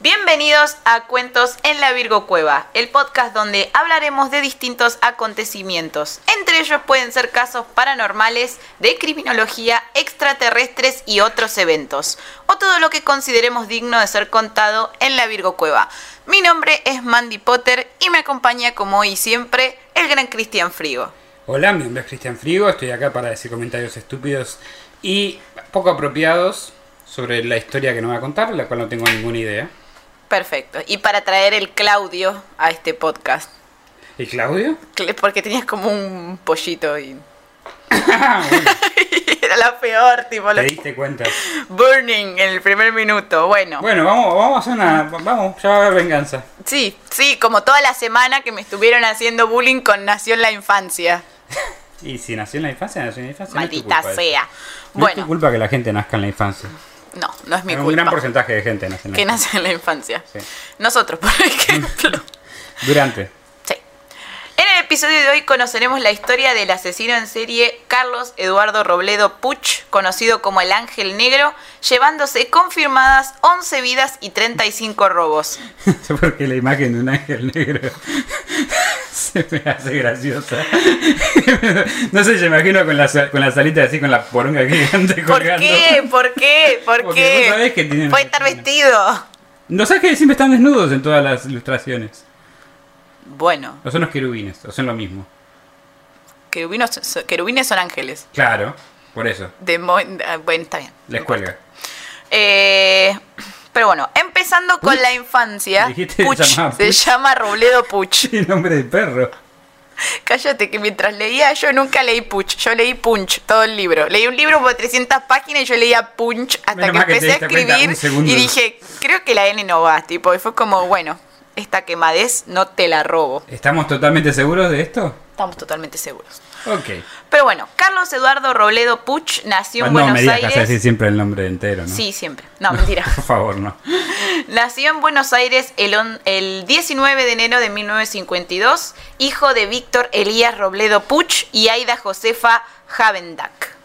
Bienvenidos a Cuentos en la Virgo Cueva, el podcast donde hablaremos de distintos acontecimientos. Entre ellos pueden ser casos paranormales, de criminología, extraterrestres y otros eventos, o todo lo que consideremos digno de ser contado en la Virgo Cueva. Mi nombre es Mandy Potter y me acompaña como hoy siempre el gran Cristian Frigo. Hola, mi nombre es Cristian Frigo, estoy acá para decir comentarios estúpidos y poco apropiados sobre la historia que no voy a contar, la cual no tengo ninguna idea. Perfecto. Y para traer el Claudio a este podcast. ¿Y Claudio? Cl- Porque tenías como un pollito y Ah, bueno, era la peor, tipo, te lo- diste cuenta. burning en el primer minuto. Bueno, Bueno, vamos, vamos a hacer una... Vamos, ya va a haber venganza. sí, sí, como toda la semana que me estuvieron haciendo bullying con Nació en la Infancia. Y si nació en la infancia, nació en la infancia. no es tu Maldita eso. sea. No es tu Bueno, culpa que la gente nazca en la infancia. No, no es mi un gran culpa porcentaje de gente nace en la que infancia. nace en la infancia. Sí. Nosotros, por ejemplo. Durante. Episodio de hoy conoceremos la historia del asesino en serie Carlos Eduardo Robledo Puch, conocido como el Ángel Negro, llevándose confirmadas 11 vidas y 35 robos. Por qué la imagen de un ángel negro se me hace graciosa. No sé, yo imagino con la, con la salita así, con la poronga gigante ¿Por colgando. qué? ¿Por qué? ¿Por Porque qué? vos sabés que tienen- Puede estar vestido. ¿No sabes que siempre están desnudos en todas las ilustraciones? Bueno, O son los querubines, o son lo mismo. querubinos, querubines son ángeles. Claro, por eso. Demo- ah, bueno, está bien. Les cuelga. Eh, pero bueno, empezando con la infancia. Dijiste Puch, se llama Robledo Puch. Tiene nombre de perro. Cállate, que mientras leía yo nunca leí Puch, yo leí Punch, todo el libro. Leí un libro por 300 páginas y yo leía Punch hasta Menos que empecé a escribir y dije, creo que la N no va, tipo, y fue como, bueno, esta quemadez no te la robo. ¿Estamos totalmente seguros de esto? Estamos totalmente seguros. Ok. Pero bueno, Carlos Eduardo Robledo Puch nació en no Buenos me digas que Aires. decir siempre el nombre entero, ¿no? Sí, siempre. No, mentira. Por favor, no. Nació en Buenos Aires el, on- el 19 de enero de 1952, hijo de Víctor Elías Robledo Puch y Aida Josefa Havendak.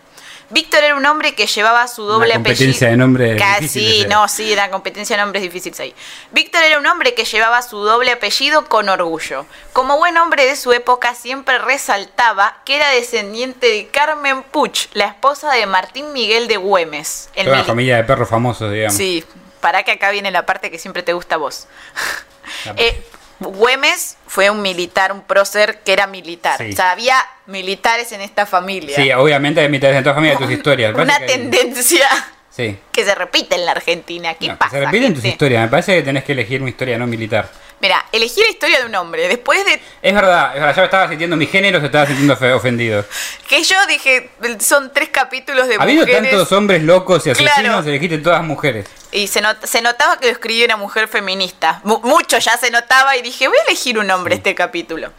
Víctor era un hombre que llevaba su doble Una competencia apellido. de nombres Casi, eh. no, sí, la competencia de nombres difíciles ahí. Víctor era un hombre que llevaba su doble apellido con orgullo. Como buen hombre de su época, siempre resaltaba que era descendiente de Carmen Puch, la esposa de Martín Miguel de Güemes. el Toda una mili- familia de perros famosos, digamos. Sí, para que acá viene la parte que siempre te gusta a vos. Eh, Güemes fue un militar, un prócer que era militar. Sí. O sea, había militares en esta familia. Sí, obviamente hay mitades de toda familia de tus historias. Una hay- tendencia Sí. que se repite en la Argentina. ¿Qué No, pasa? se repiten tus gente? historias. Me parece que tenés que elegir una historia no militar. Mira, elegí la historia de un hombre. Después de Es verdad, es verdad, yo me estaba sintiendo mi género, se estaba sintiendo fe- ofendido. que yo dije, son tres capítulos de Habiendo mujeres. tantos hombres locos y asesinos, Claro. elegiste todas mujeres. Y se, not- se notaba que lo escribía una mujer feminista. Mu- mucho ya se notaba y dije, voy a elegir un hombre este capítulo.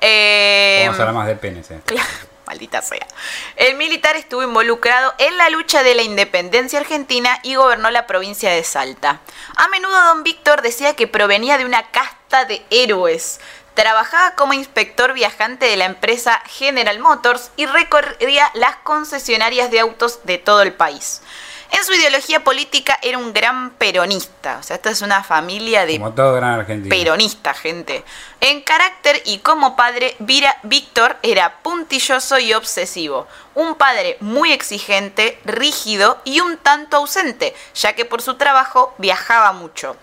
Eh, Vamos a hablar más de penes, eh. Claro, maldita sea. El militar estuvo involucrado en la lucha de la independencia argentina y gobernó la provincia de Salta. A menudo don Víctor decía que provenía de una casta de héroes. Trabajaba como inspector viajante de la empresa General Motors y recorría las concesionarias de autos de todo el país. En su ideología política era un gran peronista, o sea, esta es una familia de Como todo gran argentino. peronista, gente. En carácter y como padre, Vira- Víctor era puntilloso y obsesivo. Un padre muy exigente, rígido y un tanto ausente, ya que por su trabajo viajaba mucho.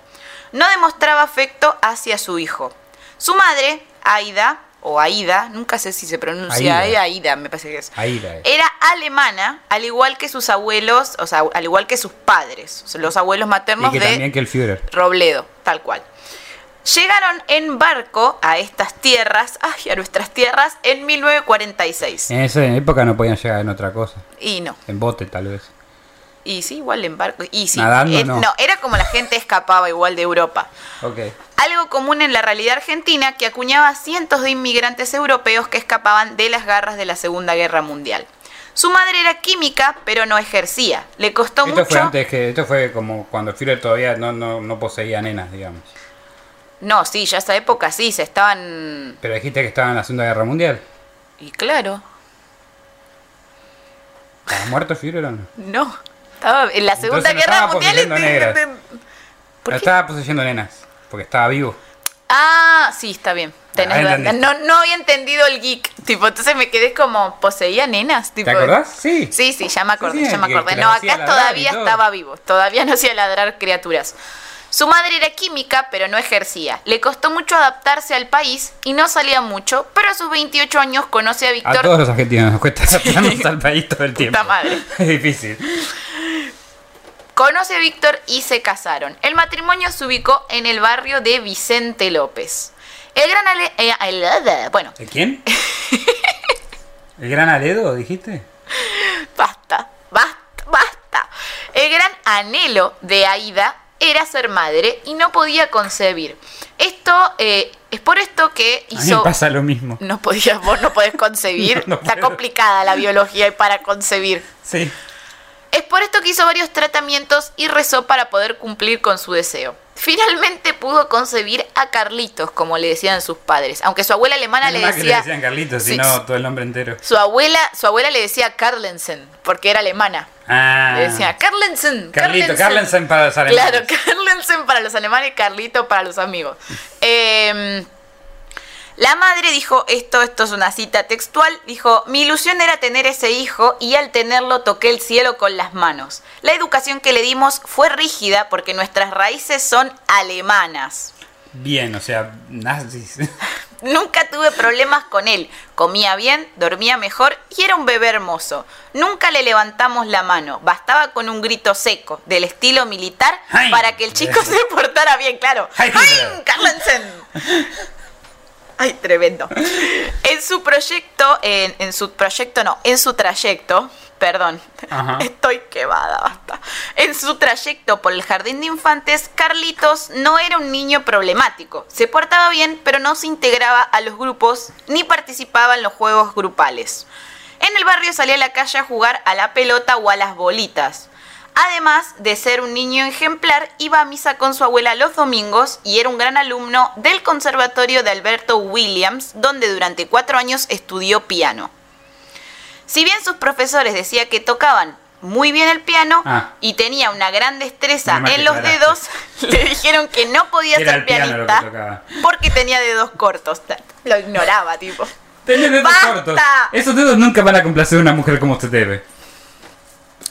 No demostraba afecto hacia su hijo. Su madre, Aida, o Aida, nunca sé si se pronuncia Aida. Me parece que es. Aida. Era alemana, al igual que sus abuelos, o sea, al igual que sus padres, o sea, los abuelos maternos Y que de también que el Führer. Robledo, tal cual. Llegaron en barco a estas tierras, ay, a nuestras tierras, en 1946. En esa época no podían llegar en otra cosa. Y no, En bote, tal vez. Y sí, igual en barco. Y sí, Nadando, eh, no. era como la gente escapaba igual de Europa. Ok. Algo común en la realidad argentina que acuñaba a cientos de inmigrantes europeos que escapaban de las garras de la Segunda Guerra Mundial. Su madre era química, pero no ejercía. Le costó Esto fue mucho. antes que. Esto fue como cuando Führer todavía no, no, no poseía nenas, digamos. No, sí, ya esa época sí, se estaban. Pero dijiste que estaba en la Segunda Guerra Mundial. Y claro, ¿Estaba muerto Führer o no? no. Estaba en la Segunda Entonces Guerra Mundial. Estaba poseyendo nenas, porque estaba vivo. Ah, sí, está bien. Tenés Ah, no, no había entendido el geek. Tipo, entonces me quedé como, poseía nenas. Tipo, ¿Te acordás? Sí. Sí, sí, ya me acordé, Sí, sí, ya me acordé. No, acá todavía estaba vivo. Todavía no hacía ladrar criaturas. Su madre era química, pero no ejercía. Le costó mucho adaptarse al país y no salía mucho, pero a sus 28 años conoce a A Víctor. todos los argentinos nos cuesta adaptarnos al país todo el tiempo. madre. Es difícil. Conoce a Víctor y se casaron. El matrimonio se ubicó en el barrio de Vicente López. El gran ale- eh, el- bueno, ¿De quién? ¿El gran Aledo, dijiste? basta, basta, basta. El gran anhelo de Aida era ser madre y no podía concebir. Esto eh, es por esto que A mí hizo. pasa lo mismo. No podías, vos no podés concebir. No, no Está puedo. complicada la biología y para concebir. Sí. Es por esto que hizo varios tratamientos y rezó para poder cumplir con su deseo. Finalmente pudo concebir a Carlitos, como le decían sus padres. Aunque su abuela alemana le mal que decía. le decían Carlitos, Sí, sino todo el nombre entero. Su abuela, su abuela le decía Carlensen, porque era alemana. Ah. Le decía Carlensen. Carlito, Carlensen para los alemanes. Claro, Carlensen para los alemanes y Carlito para los amigos. Eh, la madre dijo esto, esto es una cita textual, dijo, mi ilusión era tener ese hijo y al tenerlo toqué el cielo con las manos. La educación que le dimos fue rígida porque nuestras raíces son alemanas. Bien, o sea, nazis. Nunca tuve problemas con él. Comía bien, dormía mejor y era un bebé hermoso. Nunca le levantamos la mano. Bastaba con un grito seco, del estilo militar, para que el chico se portara bien, claro. Hein, ¡Hein, Carlensen! Ay, tremendo. En su proyecto, en, en su proyecto no, en su trayecto, perdón, Ajá. estoy quemada, basta. En su trayecto por el jardín de infantes, Carlitos no era un niño problemático. Se portaba bien, pero no se integraba a los grupos ni participaba en los juegos grupales. En el barrio salía a la calle a jugar a la pelota o a las bolitas. Además de ser un niño ejemplar, iba a misa con su abuela los domingos y era un gran alumno del Conservatorio de Alberto Williams, donde durante cuatro años estudió piano. Si bien sus profesores decían que tocaban muy bien el piano Ah. y tenía una gran destreza en los dedos, le dijeron que no podía Era ser pianista porque tenía dedos cortos. Lo ignoraba, tipo. Tenés dedos ¡Basta! cortos. Esos dedos nunca van a complacer a una mujer como usted debe.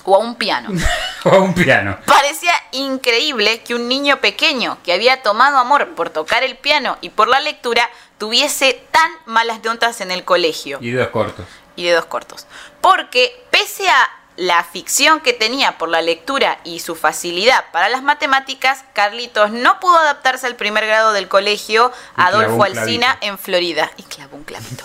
O a un piano. O a un piano. Parecía increíble que un niño pequeño que había tomado amor por tocar el piano y por la lectura tuviese tan malas notas en el colegio Y dedos cortos. Y dedos cortos. Porque pese a la ficción que tenía por la lectura y su facilidad para las matemáticas, Carlitos no pudo adaptarse al primer grado del colegio Adolfo Alsina en Florida. Y clavó un clavito.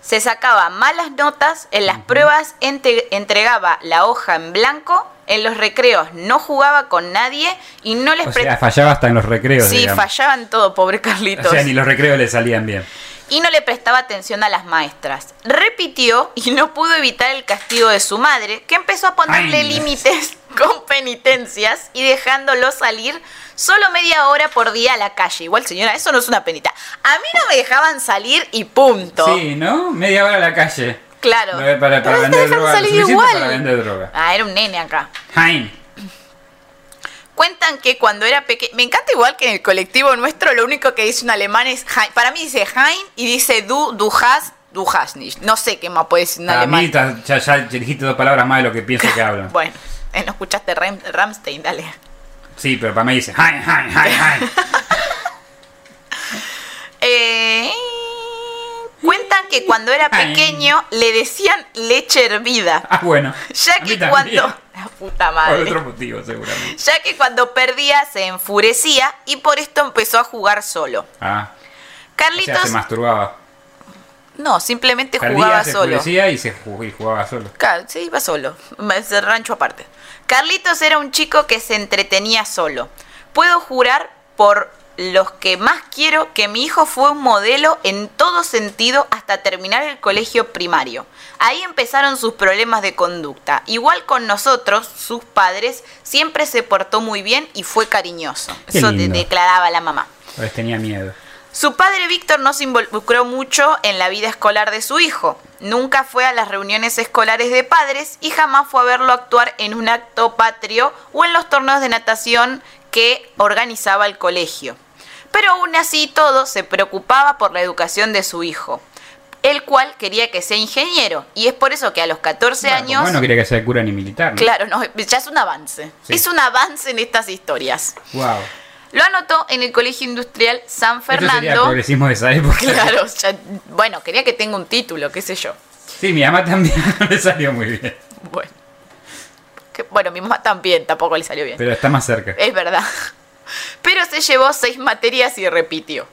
Se sacaba malas notas, en las pruebas entregaba la hoja en blanco, en los recreos no jugaba con nadie y no les O sea, fallaba hasta en los recreos. Sí, digamos. todo, pobre Carlitos O sea, ni los recreos le salían bien. Y no le prestaba atención a las maestras. Repitió y no pudo evitar el castigo de su madre, que empezó a ponerle límites con penitencias y dejándolo salir solo media hora por día a la calle. Igual, señora, eso no es una penita. A mí no me dejaban salir y punto. Sí, ¿no? Media hora a la calle. Claro. Para, para, te vender droga. salir igual. Para vender droga. Ah, era un nene acá. Hein. Cuentan que cuando era pequeño. Me encanta igual que en el colectivo nuestro lo único que dice un alemán es. Hein. Para mí dice Hein y dice du, du hast, du hast nicht. No sé qué más puede decir un Para alemán. mí ta- ya, ya dijiste dos palabras más de lo que pienso que hablan. Bueno, eh, no escuchaste Ram- Ramstein, dale. Sí, pero para mí dice Hein, Hein, Hein, Hein. Eh, cuentan que cuando era pequeño le decían leche hervida. Ah, bueno. Ya que cuando. La puta Por madre. otro motivo, seguramente. Ya que cuando perdía se enfurecía y por esto empezó a jugar solo. Ah. O Carlitos. sea, se masturbaba. no, simplemente Perdía, jugaba se solo. y se jugó y jugaba solo. Claro, sí, iba solo. Rancho aparte. Carlitos era un chico que se entretenía solo. Puedo jurar por los que más quiero que mi hijo fue un modelo en todo sentido hasta terminar el colegio primario. Ahí empezaron sus problemas de conducta. Igual con nosotros, sus padres, siempre se portó muy bien y fue cariñoso. Qué Eso lindo. declaraba la mamá. Pues tenía miedo. Su padre Víctor no se involucró mucho en la vida escolar de su hijo. Nunca fue a las reuniones escolares de padres y jamás fue a verlo actuar en un acto patrio o en los torneos de natación que organizaba el colegio. Pero aún así todo se preocupaba por la educación de su hijo, el cual quería que sea ingeniero. Y es por eso que a los 14 Bueno, años... Bueno, no quería que sea cura ni militar. ¿no? Claro, no, ya es un avance. Sí. Es un avance en estas historias. Wow. Lo anotó en el Colegio Industrial San Esto sería el Fernando. progresismo de esa época. Claro, ya- bueno, quería que tenga un título, qué sé yo. Sí, mi mamá también no le salió muy bien. Bueno. Que- bueno, mi mamá también tampoco le salió bien. Pero está más cerca. Es verdad. Pero se llevó seis materias y repitió.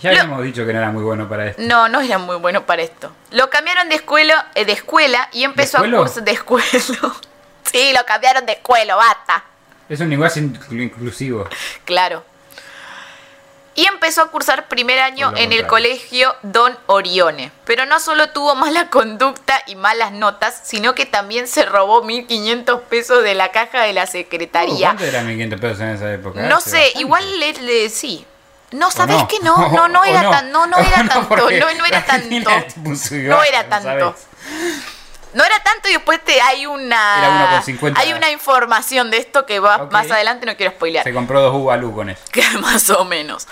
Ya habíamos dicho que no era muy bueno para esto. No, no era muy bueno para esto. Lo cambiaron de escuela, eh, de escuela y empezó a cursar de escuela. sí, lo cambiaron de escuela, bata. Es un lenguaje inclu- inclusivo. Claro. Y empezó a cursar primer año en el colegio Don Orione. Pero no solo tuvo mala conducta y malas notas, sino que también se robó 1.500 pesos de la caja de la Uh, secretaría. ¿Cuánto eran 1.500 pesos en esa época? no Hace sé, bastante. igual le, le- sí. No, ¿O ¿sabes no? que no? No, no ¿O era tan, no, no ¿O era tanto, no, no era tanto. No era ¿no tanto. No era tanto y después te, hay Era una 1,50. hay una información de esto que va más adelante, no quiero spoilear. Se compró dos Ubalú con eso. que más o menos.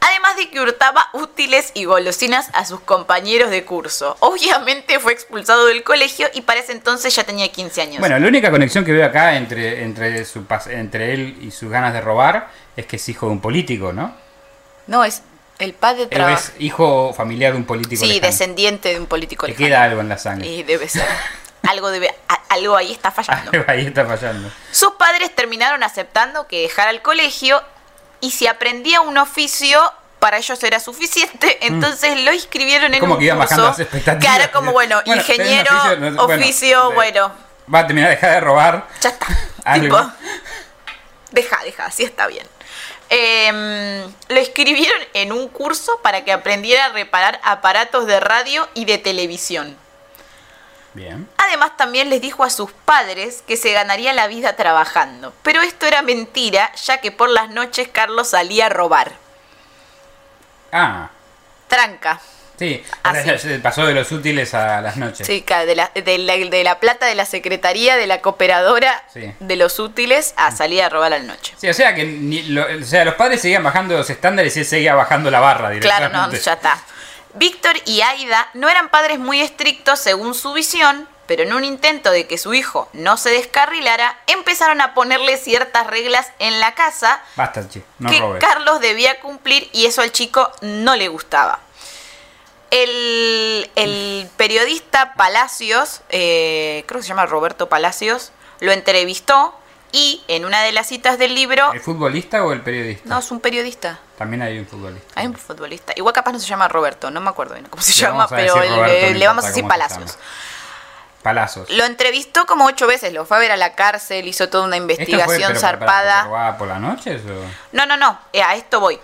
Además de que hurtaba útiles y golosinas a sus compañeros de curso. Obviamente fue expulsado del colegio y para ese entonces ya tenía 15 años. Bueno, la única conexión que veo acá entre, entre, su, entre él y sus ganas de robar es que es hijo de un político, ¿no? no, es el padre trabaja. es hijo familiar de un político. Sí, lejano. descendiente de un político lejano. queda algo en la sangre. Y debe ser. algo debe algo ahí está fallando. Ahí está fallando. Sus padres terminaron aceptando que dejara el colegio y si aprendía un oficio para ellos era suficiente, entonces lo inscribieron en Mm. Como un que iban curso bajando las expectativas. que era como bueno, Bueno, ingeniero, oficio, no- bueno, oficio, de- bueno, Va a terminar de dejar de robar. ya está. Algo. Tipo, deja, deja, así está bien. Em, lo inscribieron en un curso para que aprendiera a reparar aparatos de radio y de televisión. Bien. Además también les dijo a sus padres que se ganaría la vida trabajando. Pero esto era mentira, ya que por las noches Carlos salía a robar. Ah, Tranca. Sí. Así. Se pasó de los útiles a las noches. Sí, de la, de, la, de la plata de la secretaría, de la cooperadora, Sí. de los útiles, a salir a robar a la noche. Sí, o sea que ni- lo- o sea, los padres seguían bajando los estándares y él seguía bajando la barra Claro, directamente. no, ya está. Víctor y Aida no eran padres muy estrictos según su visión, pero en un intento de que su hijo no se descarrilara, empezaron a ponerle ciertas reglas en la casa Basta, no que robes. Carlos debía cumplir y eso al chico no le gustaba. El, el periodista Palacios, eh, creo que se llama Roberto Palacios, lo entrevistó y en una de las citas del libro... ¿El futbolista o el periodista? No, es un periodista. También hay un futbolista. Hay un futbolista. Igual capaz no se llama Roberto, no me acuerdo bien cómo se Le llama, pero decir le- vamos a decir Palacios. Palazos. Lo entrevistó como ocho veces, lo fue a ver a la cárcel, hizo toda una ¿Esto fue, investigación pero, zarpada. ¿Pero robaba por las noches o...? No, no, no, eh, a esto voy.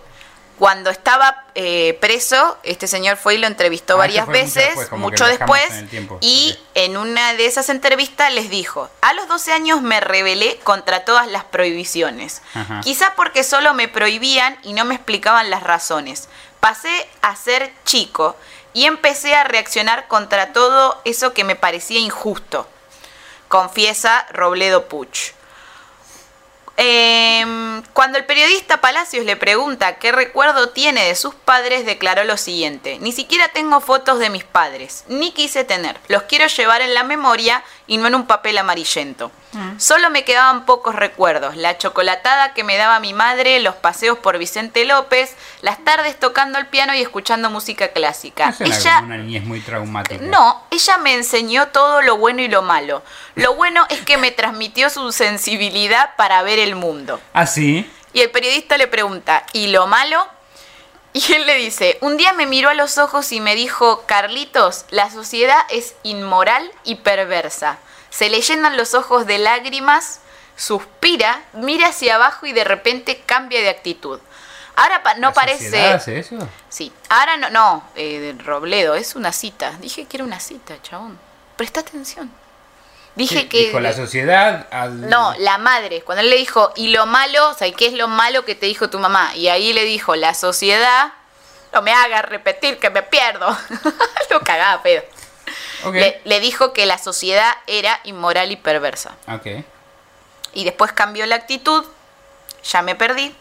Cuando estaba eh, preso, este señor fue y lo entrevistó Ah, varias mucho veces, después, mucho después, en y en una de esas entrevistas les dijo, a los 12 años me rebelé contra todas las prohibiciones, Ajá. quizá porque solo me prohibían y no me explicaban las razones. Pasé a ser chico y empecé a reaccionar contra todo eso que me parecía injusto, confiesa Robledo Puch. Em, cuando el periodista Palacios le pregunta qué recuerdo tiene de sus padres, declaró lo siguiente, ni siquiera tengo fotos de mis padres, ni quise tener, los quiero llevar en la memoria y no en un papel amarillento. Solo me quedaban pocos recuerdos, la chocolatada que me daba mi madre, los paseos por Vicente López, las tardes tocando el piano y escuchando música clásica. No Ella, como una niñez muy traumática. no, ella me enseñó todo lo bueno y lo malo. Lo bueno es que me transmitió su sensibilidad para ver el mundo. ¿Ah, sí? Y el periodista le pregunta, ¿y lo malo? Y él le dice, un día me miró a los ojos y me dijo, Carlitos, la sociedad es inmoral y perversa. Se le llenan los ojos de lágrimas, suspira, mira hacia abajo y de repente cambia de actitud. Ahora pa- no ¿La parece... hace eso? Sí, ahora no, no, eh, Robledo, es una cita. Dije que era una cita, chabón. Presta atención. Dije Sí, que... Dijo la sociedad. al- No, la madre. Cuando él le dijo, y lo malo, o sea, ¿qué es lo malo que te dijo tu mamá? Y ahí le dijo, la sociedad, no me hagas repetir que me pierdo. lo cagaba, pedo. Le, le dijo que la sociedad era inmoral y perversa. Ok. Y después cambió la actitud, ya me perdí.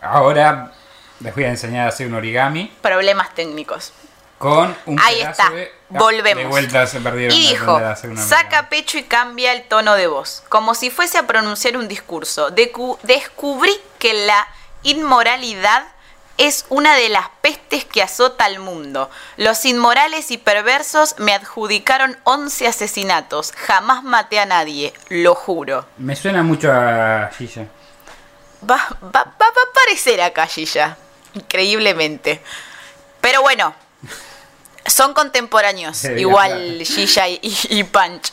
Ahora les voy a enseñar a hacer un origami Problemas técnicos. con un Ahí está, de... Volvemos. De vuelta se perdieron. Y dijo, saca pecho y cambia el tono de voz, como si fuese a pronunciar un discurso. Decu- descubrí que la inmoralidad es una de las pestes que azota al mundo. Los inmorales y perversos me adjudicaron 11 asesinatos. Jamás maté a nadie, lo juro. Me suena mucho a Gilla. Va, va, va, va a aparecer acá, Gilla. Increíblemente. Pero bueno, son contemporáneos. Igual. Gilla y, y- y Punch.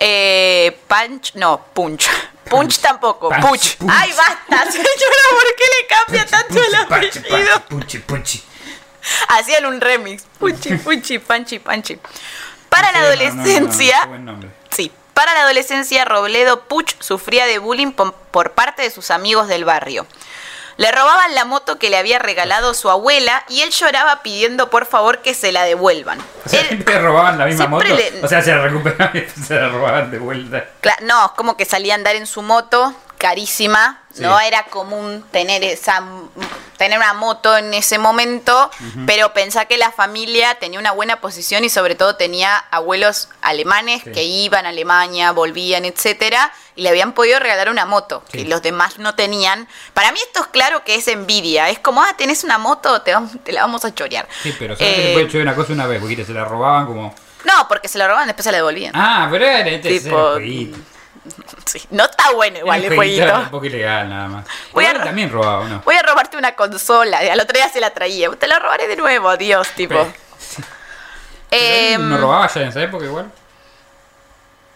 Eh, Punch, no, Punch. Punch tampoco, Punch. Punch. Ay, basta, señora, ¿por qué le cambia tanto el apellido? Puchi, puchi. Hacían un remix. Puchi, Puchi, Panchi, Panchi. Para la Sí, no, no, no, no, adolescencia. Sí, para la adolescencia Robledo Puch sufría de bullying por parte de sus amigos del barrio. Le robaban la moto que le había regalado su abuela y él lloraba pidiendo por favor que se la devuelvan. O sea, Él- siempre robaban la misma moto. le- O sea, se la recuperaban y se la robaban de vuelta. cla- no, como que salía a andar en su moto, carísima, Sí. no era común tener esa tener una moto en ese momento, pero pensá que la familia tenía una buena posición y sobre todo tenía abuelos alemanes Sí. que iban a Alemania, volvían, etcétera, y le habían podido regalar una moto Sí. que los demás no tenían. Para mí esto es claro que es envidia, es como, ah, tenés una moto, te, vamos- te la vamos a chorear. Sí, pero solamente Eh, se puede chover una cosa una vez, porque se la robaban como. No, porque se la robaban, después se la devolvían. Ah, pero era este Tipo. Sí, no está bueno igual el jueguito. era un poco ilegal nada más. Voy a también robaba, ¿no? Voy a robarte una consola. Al otro día se la traía. Te la robaré de nuevo, Dios, tipo. Pero- Em, ¿No robaba ya en esa época igual?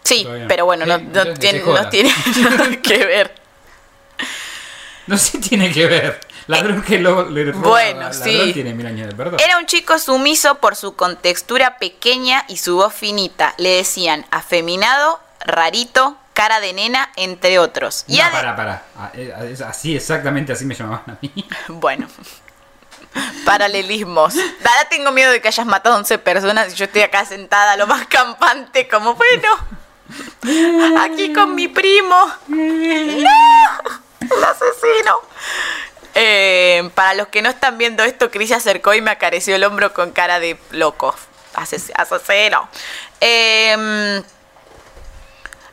sí, Todavía pero bueno, no, no tiene, se no tiene nada que ver. No sé, tiene que ver. Ladrón que lo, le roba, Bueno, sí. tiene mil años de perdón. Era un chico sumiso por su contextura pequeña y su voz finita. Le decían afeminado, rarito, cara de nena, entre otros. Y No, para, para. Ah, eh, es Así, exactamente así me llamaban a mí. Bueno. Paralelismos. Ahora tengo miedo de que hayas matado a 11 personas y yo estoy acá sentada lo más campante como, bueno, aquí con mi primo. ¡No! El asesino. Eh, para los que no están viendo esto, Chris se acercó y me acarició el hombro con cara de loco. Ases- Asesino. Eh,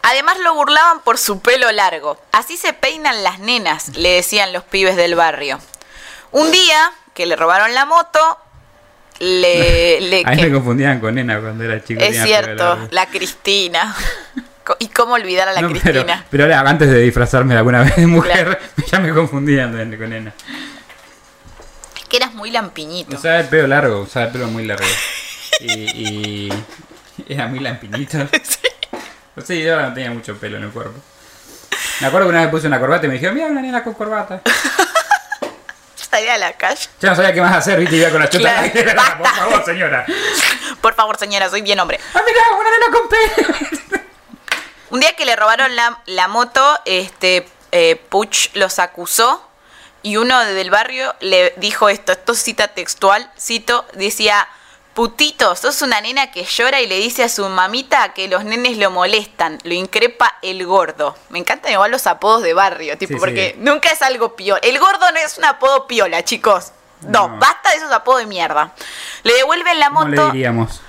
Además lo burlaban por su pelo largo. Así se peinan las nenas, le decían los pibes del barrio. Un día que le robaron la moto, le... le- A mí que- me confundían con nena cuando era chico. es cierto, la Cristina. ¿Y cómo olvidar a la No, pero, Cristina? pero ahora, antes de disfrazarme alguna vez de mujer, ya me confundían con nena. Es que eras muy lampiñito. Usaba el pelo largo, usaba el pelo muy largo. Y, y era muy lampiñito. No sé, yo no tenía mucho pelo en el cuerpo. Me acuerdo que una vez puse una corbata y me dijeron, mira una nena con corbata. Salía a la calle. Yo no sabía qué más hacer, viste, iba con la chota Claro. Por favor, señora. Por favor, señora, soy bien hombre. ¡Ah, mira, una nena con pelo! Un día que le robaron la, la moto, este eh, Puch los acusó y uno del barrio le dijo esto, esto es cita textual, cito, decía, putito, sos una nena que llora y le dice a su mamita que los nenes lo molestan, lo increpa el gordo. Me encantan igual los apodos de barrio, tipo, Sí, porque sí. nunca es algo piola. El gordo no es un apodo piola, chicos. No, No. basta de esos apodos de mierda. Le devuelven la ¿Cómo le moto. diríamos?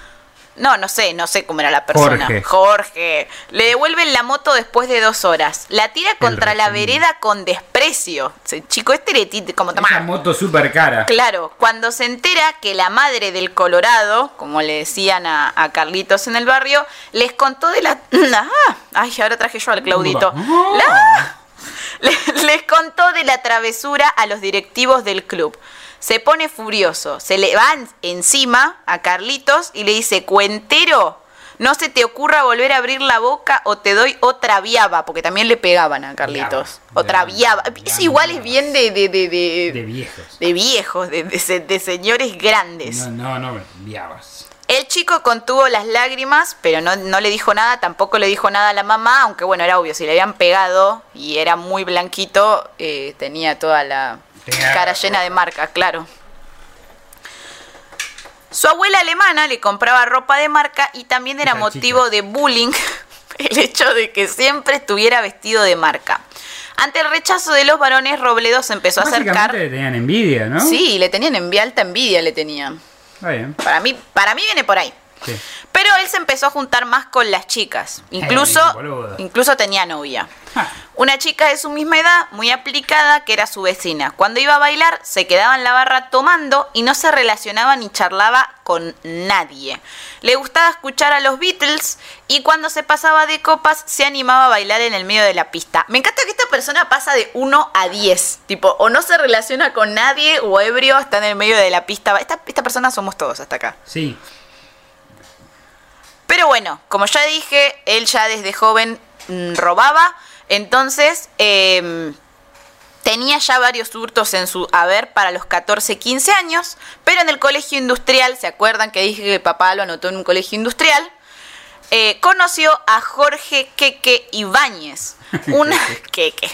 No, no sé, no sé cómo era la persona. Jorge. Jorge. Le devuelven la moto después de dos horas. La tira contra la vereda con desprecio. Chico, este le como Esa toma. moto súper cara. Claro, cuando se entera que la madre del Colorado, como le decían a, a Carlitos en el barrio, les contó de la... Ah, ay, ahora traje yo al Claudito. La- le- les contó de la travesura a los directivos del club. Se pone furioso, se le va en- encima a Carlitos y le dice, cuentero, no se te ocurra volver a abrir la boca o te doy otra viaba, porque también le pegaban a Carlitos. Viaba, Otra viaba, Eso igual es bien de, de, de, de- De viejos. de viejos, de, de se- de señores grandes. No, no, no, viabas. El chico contuvo las lágrimas, pero no, no, le dijo nada, tampoco le dijo nada a la mamá, aunque bueno, era obvio, si le habían pegado y era muy blanquito, eh, tenía toda la Tenía- cara llena de marcas, claro. Su abuela alemana le compraba ropa de marca y también era motivo de bullying el hecho de que siempre estuviera vestido de marca. Ante el rechazo de los varones, Robledo se empezó a acercar. Básicamente le tenían envidia, ¿no? Sí, le tenían envidia, alta envidia le tenían. Está bien. Para mí, para mí viene por ahí. Sí. Pero él se empezó a juntar más con las chicas. Incluso, Eh, incluso tenía novia. Una chica de su misma edad, muy aplicada, que era su vecina. Cuando iba a bailar, se quedaba en la barra tomando y no se relacionaba ni charlaba con nadie. Le gustaba escuchar a los Beatles y cuando se pasaba de copas se animaba a bailar en el medio de la pista. Me encanta que esta persona pasa de 1 a 10. Tipo, o no se relaciona con nadie o ebrio está en el medio de la pista. Esta, esta persona somos todos hasta acá. Sí. Pero bueno, como ya dije, él ya desde joven mm, robaba, entonces em, tenía ya varios hurtos en su haber para los 14, 15 años, pero en el colegio industrial, ¿se acuerdan que dije que papá lo anotó en un colegio industrial? Eh, conoció a Jorge Queque Ibáñez, un, Queque,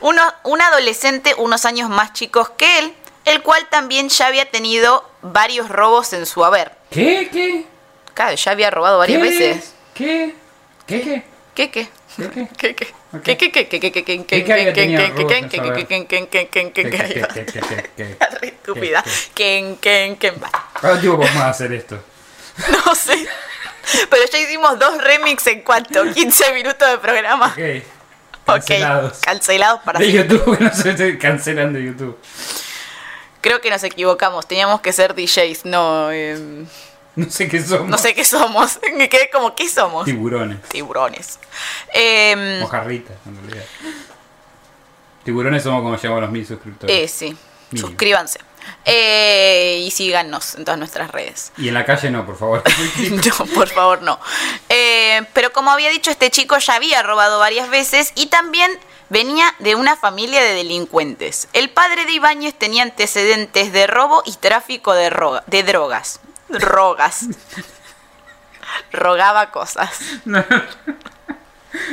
uno, un adolescente unos años más chicos que él, el cual también ya había tenido varios robos en su haber. ¿Qué? ¿Qué? Claro, ya había robado varias ¿Qué? veces. ¿Qué? ¿Qué? ¿Qué? ¿Qué qué? ¿Qué? ¿Qué? ¿Qué qué? ¿Qué qué qué qué qué qué qué ¿Qué qué qué qué su haber? qué qué qué qué qué qué ¿Qué? qué ¿Qué? qué ¿Qué? ¿Qué? ¿Qué? Está re estúpida. ¿Qué qué qué ¿Cuánto tiempo vamos a hacer esto? No sé. Pero ya hicimos dos remix en cuánto? 15 minutos de programa. Ok. Cancelados. Cancelados para De siempre. YouTube, no se esté cancelando YouTube. Creo que nos equivocamos. Teníamos que ser DJs, no. em, No sé qué somos. no sé qué somos. Me quedé como, ¿qué somos? Tiburones. Tiburones. Em, O jarritas, en realidad. Tiburones somos como llamamos los mil suscriptores. eh, sí. Mil. Suscríbanse. Eh, y síganos en todas nuestras redes. Y en la calle no, por favor. No, por favor, no. Eh, pero como había dicho, este chico ya había robado varias veces y también venía de una familia de delincuentes. El padre de Ibáñez tenía antecedentes de robo y tráfico de drogas. Rogas. Rogaba cosas. No,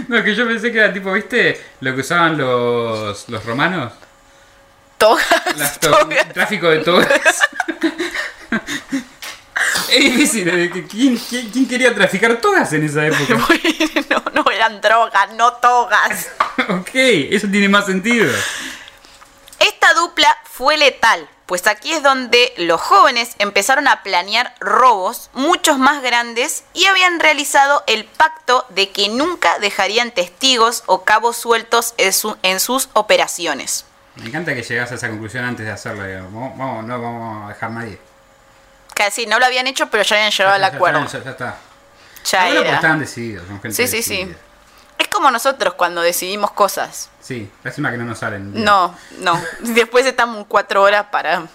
no, que yo pensé que era tipo, ¿viste? Lo que usaban los, los romanos. Togas. Las to- togas. tráfico de togas. es difícil. ¿eh? Que ¿Quién, quién, quién quería traficar togas en esa época? No, no eran drogas, no togas. ok, eso tiene más sentido. Esta dupla fue letal, pues aquí es donde los jóvenes empezaron a planear robos muchos más grandes y habían realizado el pacto de que nunca dejarían testigos o cabos sueltos en, su- en sus operaciones. Me encanta que llegas a esa conclusión antes de hacerlo. digamos. Vamos, no vamos a dejar a nadie. Casi no lo habían hecho, pero ya habían llegado al Ya- ya- acuerdo. Ya, ya está. Ya era. estaban decididos, son gente Sí, sí, sí. Es como nosotros cuando decidimos cosas. Sí, lástima que no nos salen. bien. No, no. Después estamos cuatro horas para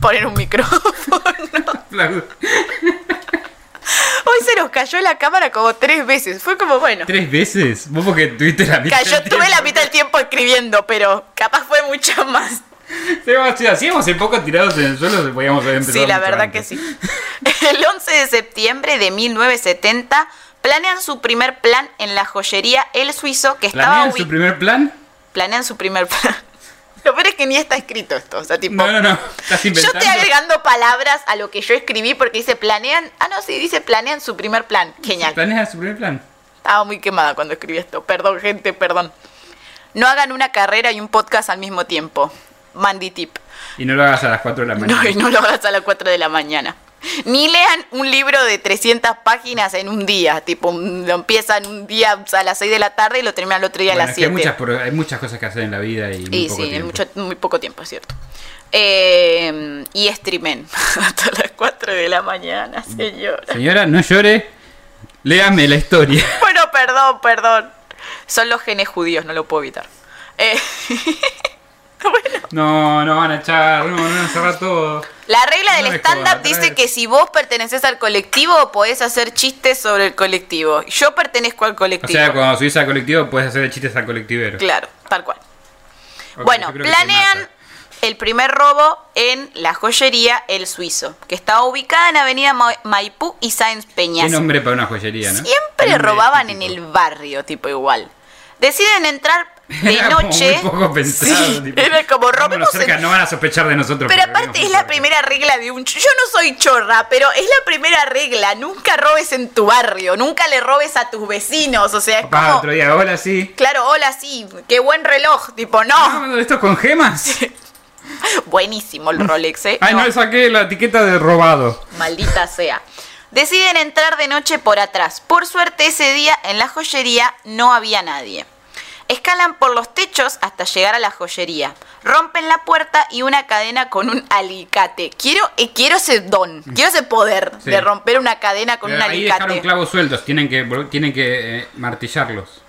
poner un micrófono. Hoy se nos cayó la cámara como tres veces. Fue como, bueno. ¿Tres veces? Vos porque tuviste la mitad. Cayó, del tuve la tiempo. mitad del tiempo escribiendo, pero capaz fue mucho más. Sí, Si hacíamos el poco tirados en el suelo, podíamos haber empezado. Sí, la verdad antes. que sí. El 11 de septiembre de 1970 planean su primer plan en la joyería El Suizo que estaba ¿Planean su primer plan? planean su primer plan. Lo peor es que ni está escrito esto, o sea, tipo No, no, no. Estás Yo inventando. estoy agregando palabras a lo que yo escribí porque dice planean. Ah, no, sí, dice planean su primer plan. Genial. ¿Planean su primer plan? Estaba muy quemada cuando escribí esto. Perdón, gente, perdón. No hagan una carrera y un podcast al mismo tiempo. Mandy tip. Y no lo hagas a las 4 de la mañana. No, y no lo hagas a las 4 de la mañana. Ni lean un libro de 300 páginas en un día. Tipo, lo empiezan un día a las 6 de la tarde y lo terminan el otro día Bueno, a las es que hay 7. muchas, hay muchas cosas que hacer en la vida y muy Y poco sí, en tiempo. mucho, muy poco tiempo, es cierto. Eh, y streamen hasta las 4 de la mañana, señora. Señora, no llore. Léame la historia. Bueno, perdón, perdón. Son los genes judíos, no lo puedo evitar. Eh, bueno, No, no van a echar, no, van a cerrar todo. la regla No del stand-up dice que si vos perteneces al colectivo, podés hacer chistes sobre el colectivo. Yo pertenezco al O colectivo. sea, cuando subís al colectivo puedes hacer chistes al colectivero. Claro, tal cual. Bueno, planean, el primer robo en la joyería El Suizo, que estaba ubicada en Avenida Ma- Maipú y Sáenz Peñas. Qué nombre para una joyería, ¿no? Siempre robaban en típico. el barrio, tipo igual. Deciden entrar de Era como noche. muy poco pensado. Sí, tipo, era como robemos cerca, en- no van a sospechar de nosotros. Pero aparte es la cerca. primera regla de un... Yo no soy chorra, pero es la primera regla. Nunca robes en tu barrio, nunca le robes a tus vecinos. O sea, es Papá, como... otro día, hola, sí. Claro, hola, sí, qué buen reloj. Tipo, no. Ah, ¿Esto con gemas? Buenísimo el Rolex, ¿eh? Ay, no, saqué la etiqueta de robado. Maldita sea. Deciden entrar de noche por atrás. Por suerte ese día en la joyería no había nadie. Escalan por los techos hasta llegar a la joyería. Rompen la puerta y una cadena con un alicate. Quiero, eh, quiero ese don, quiero ese poder Sí. de romper una cadena con Pero un ahí dejaron alicate. clavos sueltos, tienen que, tienen que eh, martillarlos.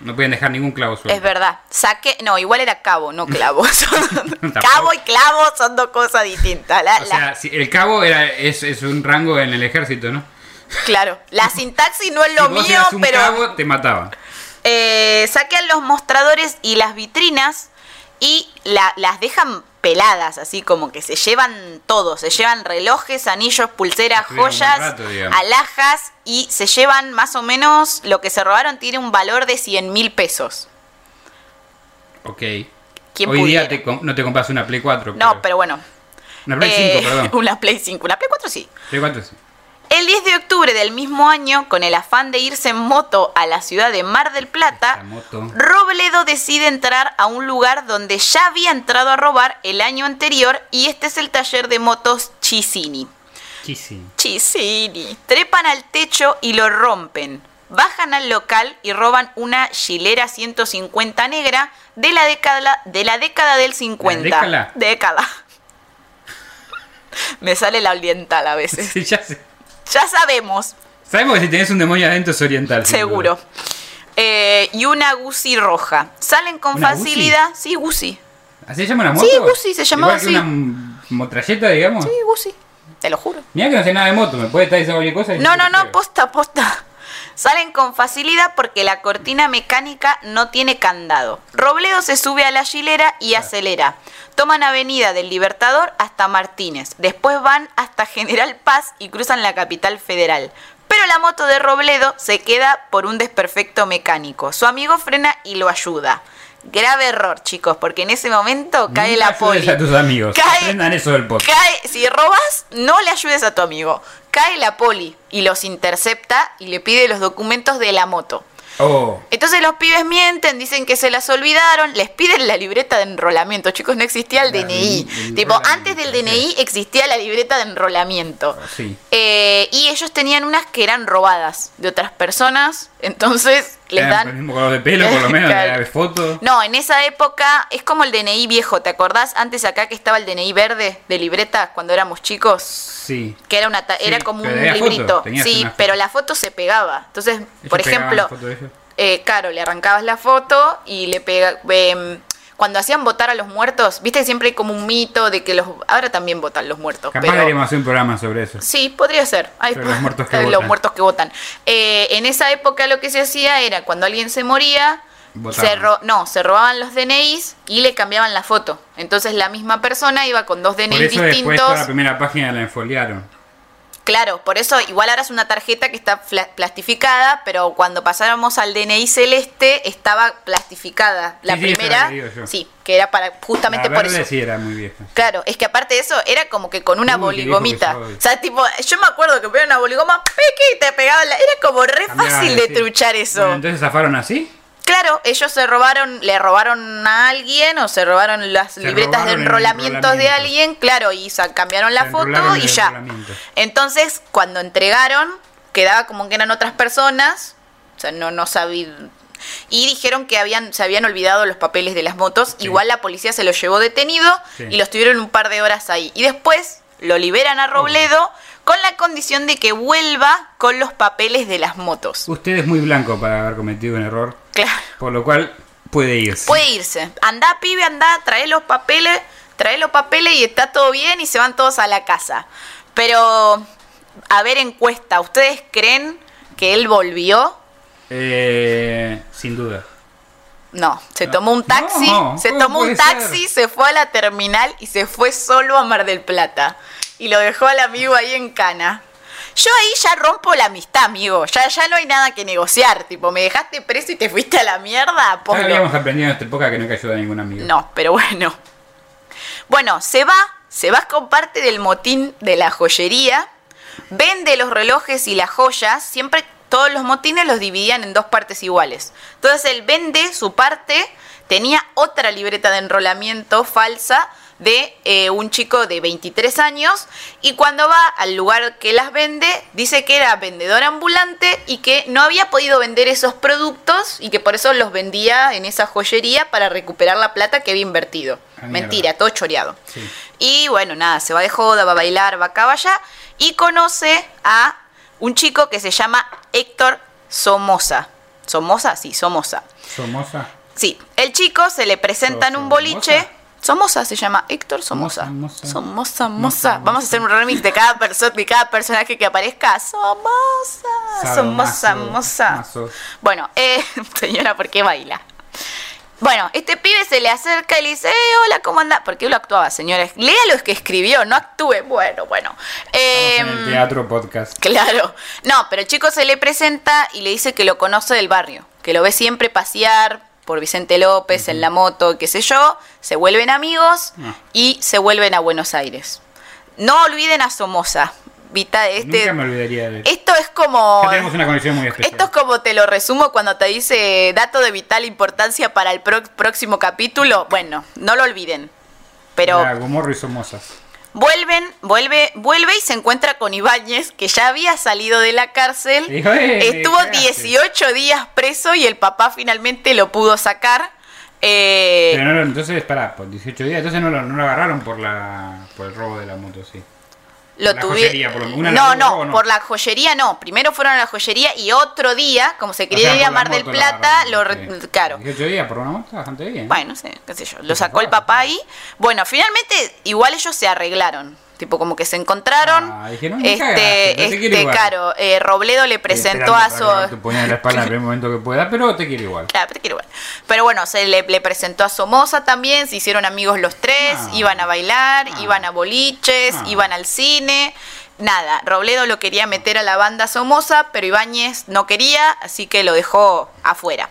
No pueden dejar ningún clavo suelto. Es verdad. Saqué, no, igual era cabo, no clavo. Cabo y clavo son dos cosas distintas. La- O la- sea, si el cabo era, es, es un rango en el ejército, ¿no? claro, la sintaxis no es lo si vos mío, eras un pero cabo, te mataban. Eh, saquean los mostradores y las vitrinas y la- las dejan peladas, así como que se llevan todo, se llevan relojes, anillos, pulseras, joyas, rato, alhajas y se llevan más o menos, lo que se robaron tiene un valor de 100 mil pesos. Ok. ¿Quién Hoy pudiera? día te no te compras una Play 4. No, pero bueno. Una Play Eh, 5, perdón. Una Play 5, una Play 4 sí. Play 4 sí. El 10 de octubre del mismo año, con el afán de irse en moto a la ciudad de Mar del Plata. Robledo decide entrar a un lugar donde ya había entrado a robar el año anterior y este es el taller de motos Chisini. Kissing. Chisini. Trepan al techo y lo rompen. Bajan al local y roban una Gilera 150 negra de la década, de la década del 50. década? Década. Me sale la oriental a veces. Sí, ya sé. Ya sabemos. Sabemos que si tenés un demonio adentro es oriental. Seguro. Eh, y una Guzzi roja. Salen con ¿Una facilidad. Sí, Guzzi. ¿Así se llama la moto? Sí, Guzzi, se llamaba así. una motralleta, digamos. Sí, Guzzi. Te lo juro. Mira que no sé nada de moto, ¿me puede estar diciendo cualquier cosa? Y No, no, no, creo. posta, posta. Salen con facilidad porque la cortina mecánica no tiene candado. Robledo se sube a la hilera y acelera. Toman Avenida del Libertador hasta Martínez. Después van hasta General Paz y cruzan la capital federal. Pero la moto de Robledo se queda por un desperfecto mecánico. Su amigo frena y lo ayuda. Grave error, chicos, porque en ese momento cae Nunca la poli. a tus amigos. Cae- eso del. Cae, si robas, no le ayudes a tu amigo. Cae la poli y los intercepta y le pide los documentos de la moto. Oh, Entonces los pibes mienten, dicen que se las olvidaron, les piden la libreta de enrolamiento. Chicos, no existía el La DNI. el tipo, antes del. DNI existía la libreta de enrolamiento. sí. Eh, y ellos tenían unas que eran robadas de otras personas, entonces les dan... el mismo color de pelo, por lo menos, Claro. de foto. No, en esa época es como el DNI viejo, ¿te acordás? Antes acá que estaba el DNI verde de libreta cuando éramos chicos, Sí. que era una ta- Sí, era como un librito. sí, pero la foto se pegaba. Entonces, Ellos por ejemplo, eh, claro, le arrancabas la foto y le pega em, cuando hacían votar a los muertos, viste que siempre hay como un mito de que los ahora también votan los muertos, Capaz pero hacer un programa sobre eso. Sí, podría ser. Ay, los muertos que los votan. muertos que votan. Eh, en esa época lo que se hacía era cuando alguien se moría, se ro- no, se robaban los DNIs y le cambiaban la foto. Entonces la misma persona iba con dos Por DNIs eso después distintos. toda la primera página la enfoliaron. Claro, por eso igual ahora es una tarjeta que está plastificada, pero cuando pasáramos al DNI celeste estaba plastificada. La Sí, primera, sí, que era para justamente la por eso. sí era muy vieja. Claro, es que aparte de eso, era como que con una Uy, boligomita. O sea, tipo, yo me acuerdo que ponía una boligoma, peque, y te pegaba la... Era como re fácil de truchar eso. Bueno, entonces zafaron así. Claro, ellos se robaron, le robaron a alguien o se robaron las Se libretas de robaron enrolamientos de alguien, claro, y cambiaron la Se foto y ya. Entonces, cuando entregaron, quedaba como que eran otras personas, o sea, no, no sabían. Y dijeron que habían, se habían olvidado los papeles de las motos. Sí. Igual la policía se los llevó detenido Sí. y los tuvieron un par de horas ahí. Y después lo liberan a Robledo con la condición de que vuelva con los papeles de las motos. Usted es muy blanco para haber cometido un error, Claro. por lo cual puede irse. Puede irse. Andá, pibe, andá, trae los papeles, trae los papeles y está todo bien y se van todos a la casa. Pero, a ver, encuesta, ¿ustedes creen que él volvió? Eh, sin duda. No, se tomó un taxi, No, se ¿cómo tomó un taxi, se fue a la terminal y se fue solo a Mar del Plata. Y lo dejó al amigo ahí en cana. Yo ahí ya rompo la amistad, amigo. Ya, ya no hay nada que negociar. Tipo, me dejaste preso y te fuiste a la mierda. Ya habíamos aprendido en esta época que nunca ayuda a ningún amigo. No, pero bueno. Bueno, se va, se va con parte del motín de la joyería, vende los relojes y las joyas, siempre todos los motines los dividían en dos partes iguales. Entonces él vende su parte, tenía otra libreta de enrolamiento falsa de eh, un chico de 23 años y cuando va al lugar que las vende dice que era vendedor ambulante y que no había podido vender esos productos y que por eso los vendía en esa joyería para recuperar la plata que había invertido. Ah. Mentira, todo choreado. Sí. Y bueno, nada, se va de joda, va a bailar, va acá, va allá y conoce a un chico que se llama Héctor Somoza. ¿Somoza? Sí, Somoza. Somoza. Sí, el chico se le presenta en un boliche. ¿Somoza? Somoza se llama Héctor Somoza. Somoza, Somoza, Moza. Moza. Vamos a hacer un remix de cada persona, de cada personaje que aparezca. Somoza, Somoza, Sadomaso, Moza. mazo. Bueno, eh, señora, ¿por qué baila? Bueno, este pibe se le acerca y le dice, eh, hola, ¿cómo anda? Porque él lo actuaba, señores. Lea lo que escribió, no actúe. Bueno, bueno. Estamos en Em, el teatro podcast. Claro. No, pero el chico se le presenta y le dice que lo conoce del barrio, que lo ve siempre pasear por Vicente López en la moto, qué sé yo, se vuelven amigos Ah. y se vuelven a Buenos Aires. No olviden a Somoza. Vita, este, Nunca me olvidaría de esto es como... Ya tenemos una conexión muy especial. Esto es como te lo resumo cuando te dice dato de vital importancia para el pro- próximo capítulo. Bueno, no lo olviden. Pero Gomorro y Somozas. Vuelven, vuelve, vuelve y se encuentra con Ibáñez, que ya había salido de la cárcel. Dijo, "Eh, Estuvo ¿qué haces?". 18 días preso y el papá finalmente lo pudo sacar. Eh, Pero no, entonces, pará, por 18 días, entonces no lo, no lo agarraron por la por el robo de la moto, sí. Lo la tuvi- joyería, por lo- una no, no, ¿no? por la joyería no. Primero fueron a la joyería y otro día, como se quería O sea, ir a por la Mar del Plata, lo sí. claro. 18 días por una moto, bastante bien. Bueno, sí, qué sé yo. Lo sacó el papá ahí. Bueno, finalmente igual ellos se arreglaron. Tipo, como que se encontraron. Ah, dijeron, "Me cagaste, este, te este, igual". claro, eh, Robledo le presentó a su. en la espalda en el momento que pueda, pero te quiero igual. Claro, pero te quiero igual. Pero bueno, se le, le presentó a Somoza también, se hicieron amigos los tres, Ah. iban a bailar, Ah. iban a boliches, Ah. iban al cine. Nada, Robledo lo quería meter a la banda Somoza, pero Ibáñez no quería, así que lo dejó afuera.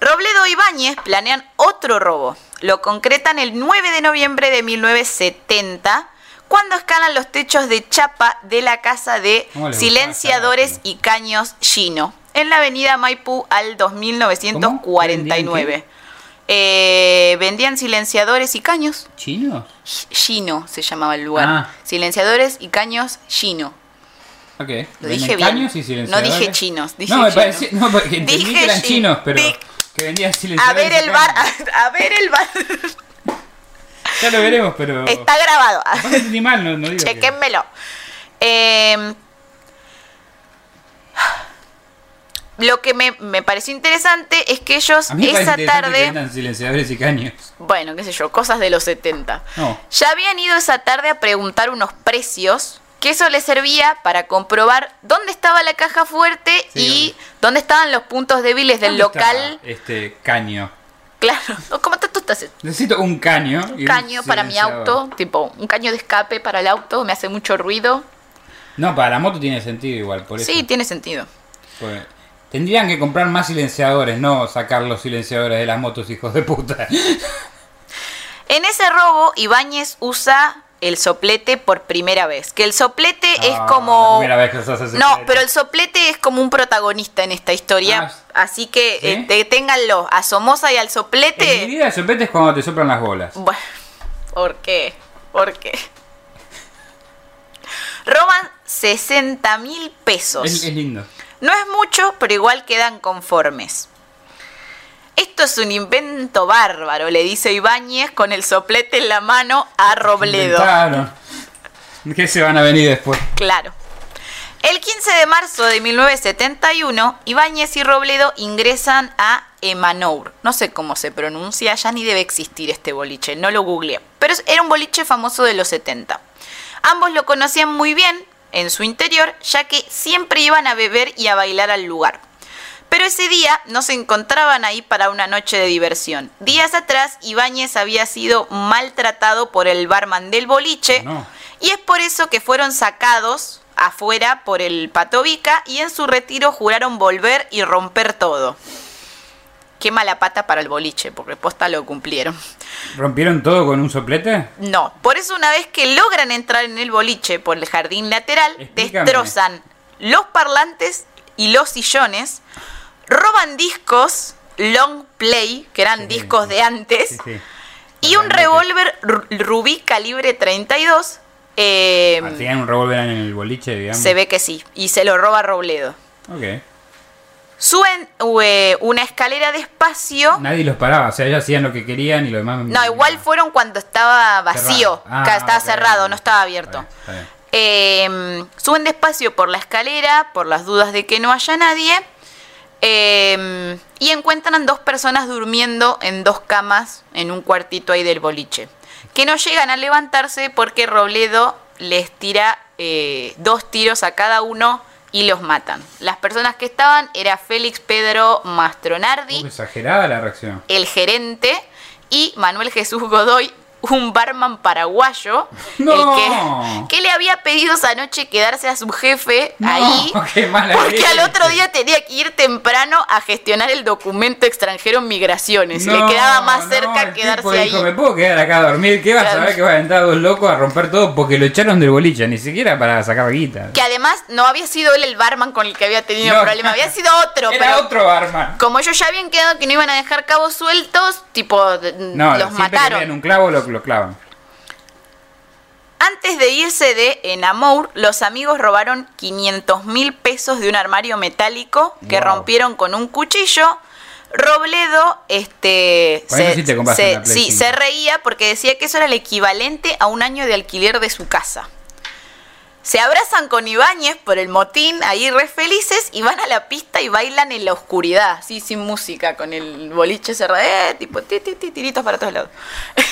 Robledo e Ibáñez planean otro robo. Lo concretan el 9 de noviembre de 1970, cuando escalan los techos de chapa de la casa de ¿Cómo les silenciadores y caños Chino, en la avenida Maipú al 2949. Eh, vendían silenciadores y caños. Chino se llamaba el lugar. Ah. Silenciadores y caños Chino. Ok. Lo Venden dije bien. caños y No dije chinos, dije no, me chino. pareció, no, porque entendí Dije que eran chi- chinos, pero que vendían A silenciadores. ver y el bar, a, a ver el bar. Ya lo veremos, pero. Está grabado. Que entendí mal, no, no digo. que- Chequénmelo. Eh, lo que me, me pareció interesante es que ellos A mí esa que tarde, vendan silenciadores y caños. bueno, qué sé yo, cosas de los 70, No. ya habían ido esa tarde a preguntar unos precios, que eso les servía para comprobar dónde estaba la caja fuerte Sí, y dónde estaban los puntos débiles del ¿Dónde está local. Este caño. Claro, ¿cómo tú estás? Necesito un caño. Un caño para mi auto, tipo un caño de escape para el auto, me hace mucho ruido. No, para la moto tiene sentido igual, por eso. Sí, tiene sentido. Pues, tendrían que comprar más silenciadores, no sacar los silenciadores de las motos, hijos de puta. En ese robo, Ibáñez usa el soplete por primera vez. Que el soplete es Ah, como. la primera vez que No, soplete. pero el soplete es como un protagonista en esta historia. Ah, así que ¿sí? ténganlo a Somoza y al En mi soplete. vida el soplete es cuando te soplan las bolas. Bueno, ¿por qué? ¿Por qué? Roban 60 mil pesos. Es, es lindo. No es mucho, pero igual quedan conformes. Esto es un invento bárbaro, le dice Ibáñez con el soplete en la mano a Robledo. Inventaron. ¿Qué se van a venir después? Claro. El 15 de marzo de 1971, Ibáñez y Robledo ingresan a Emanour. No sé cómo se pronuncia, ya ni debe existir este boliche, no lo googleé. Pero era un boliche famoso de los 70. Ambos lo conocían muy bien en su interior, ya que siempre iban a beber y a bailar al lugar. Pero ese día no se encontraban ahí para una noche de diversión. Días atrás, Ibáñez había sido maltratado por el barman del boliche No. y es por eso que fueron sacados afuera por el Patovica y en su retiro juraron volver y romper todo. Qué mala pata para el boliche, porque posta lo cumplieron. ¿Rompieron todo con un soplete? No, por eso una vez que logran entrar en el boliche por el jardín lateral, Explícame. destrozan los parlantes y los sillones, roban discos long play, que eran Sí, discos de antes, Sí, sí. y un revólver Ru- Rubí calibre 32. eh, Ah, ¿Tenían un revólver en el boliche, digamos? se ve que sí, y se lo roba Robledo. Ok. Suben eh, una escalera despacio. Nadie los paraba, o sea, ellos hacían lo que querían y lo demás... No, igual fueron cuando estaba vacío. Ah, estaba cerrado, no estaba abierto. Está bien, está bien. Eh, suben despacio por la escalera, por las dudas de que no haya nadie, eh, y encuentran dos personas durmiendo en dos camas en un cuartito ahí del boliche, que no llegan a levantarse porque Robledo les tira eh, dos tiros a cada uno y los matan. Las personas que estaban era Félix Pedro Mastronardi, exagerada la reacción. el gerente, y Manuel Jesús Godoy, un barman paraguayo, No. el que, que le había pedido esa noche quedarse a su jefe No, ahí. qué mala Porque al otro día tenía que ir temprano a gestionar el documento extranjero en migraciones. No, le quedaba más cerca quedarse ahí. dijo, me puedo quedar acá a dormir, ¿qué vas Claro. a ver que van a entrar dos locos a romper todo? Porque lo echaron del boliche, ni siquiera para sacar guita. Que además no había sido él el barman con el que había tenido problema, había sido otro. Era pero otro arma. como ellos ya habían quedado que no iban a dejar cabos sueltos, tipo, los mataron. vean un clavo lo, lo clavan. Antes de irse de Enamour, los amigos robaron 500 mil pesos de un armario metálico que Wow. rompieron con un cuchillo. Robledo, este, sí se- sí, 5. se reía porque decía que eso era el equivalente a un año de alquiler de su casa. Se abrazan con Ibáñez por el motín, ahí re felices, y van a la pista y bailan en la oscuridad, así sin música, con el boliche cerrado, eh, tipo ti, ti, ti, tiritos para todos lados.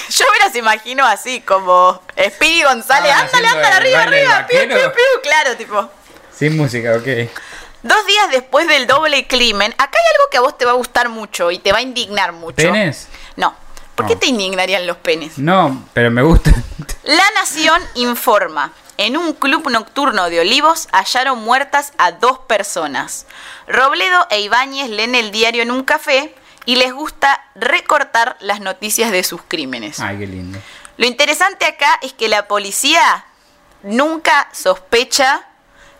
Yo me las imagino así, como Speedy González, Ah, ándale, ándale, arriba, arriba, piu, piu, piu, claro, tipo. Sin música, ok. Dos días después del doble crimen, acá hay algo que a vos te va a gustar mucho y te va a indignar mucho. ¿Penes? No. ¿Por qué No. te indignarían los penes? No, pero me gusta. La Nación informa. En un club nocturno de Olivos hallaron muertas a dos personas. Robledo e Ibáñez leen el diario en un café y les gusta recortar las noticias de sus crímenes. Ay, qué lindo. Lo interesante acá es que la policía nunca sospecha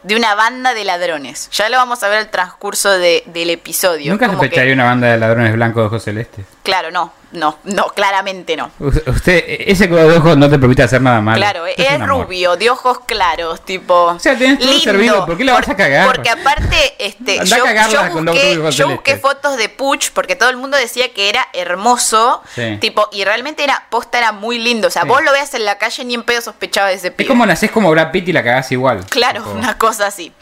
de una banda de ladrones. Ya lo vamos a ver al transcurso de- del episodio. Nunca Como que- sospecharía una banda de ladrones blancos de ojos celestes. Claro, no, no, no, claramente no. Usted, ese color de ojos no te permite hacer nada malo. Claro, Usted es rubio, de ojos claros, tipo. O sea, tenés todo servido, ¿por qué la vas a cagar? Porque aparte, este, Andá yo, busqué, yo busqué fotos de Puch porque todo el mundo decía que era hermoso, Sí. tipo, y realmente era, posta era muy lindo. O sea, Sí. vos lo veas en la calle ni en pedo sospechaba de ese Es pibe. como nacés como Brad Pitt y la cagás igual. Claro, Tipo, una cosa así.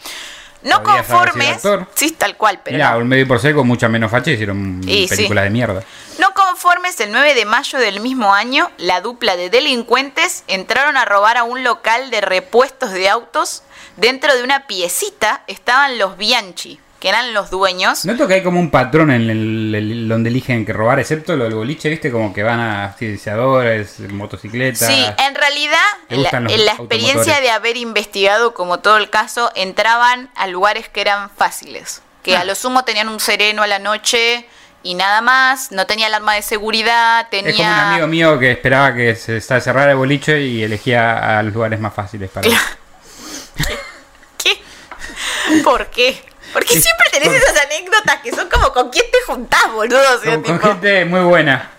No conformes, sí, tal cual, pero Mirá, no. un medio por ser con mucha menos facha hicieron Y sí. películas de mierda. No conformes, el 9 de mayo del mismo año, la dupla de delincuentes entraron a robar a un local de repuestos de autos. Dentro de una piecita estaban los Bianchi, que eran los dueños. Noto que hay como un patrón en el, el- donde eligen que robar, excepto lo del boliche, viste, como que van a silenciadores, motocicletas. Sí, en realidad, la, la experiencia de haber investigado como todo el caso, entraban a lugares que eran fáciles, que Ah. a lo sumo tenían un sereno a la noche y nada más, no tenía alarma de seguridad, tenía... Es como un amigo mío que esperaba que se cerrara el boliche y elegía a los lugares más fáciles para ¿Qué? ¿Por qué? Porque Sí, siempre tenés por- esas anécdotas que son como con quién te juntás, boludo. O sea, con, con tipo, gente muy buena.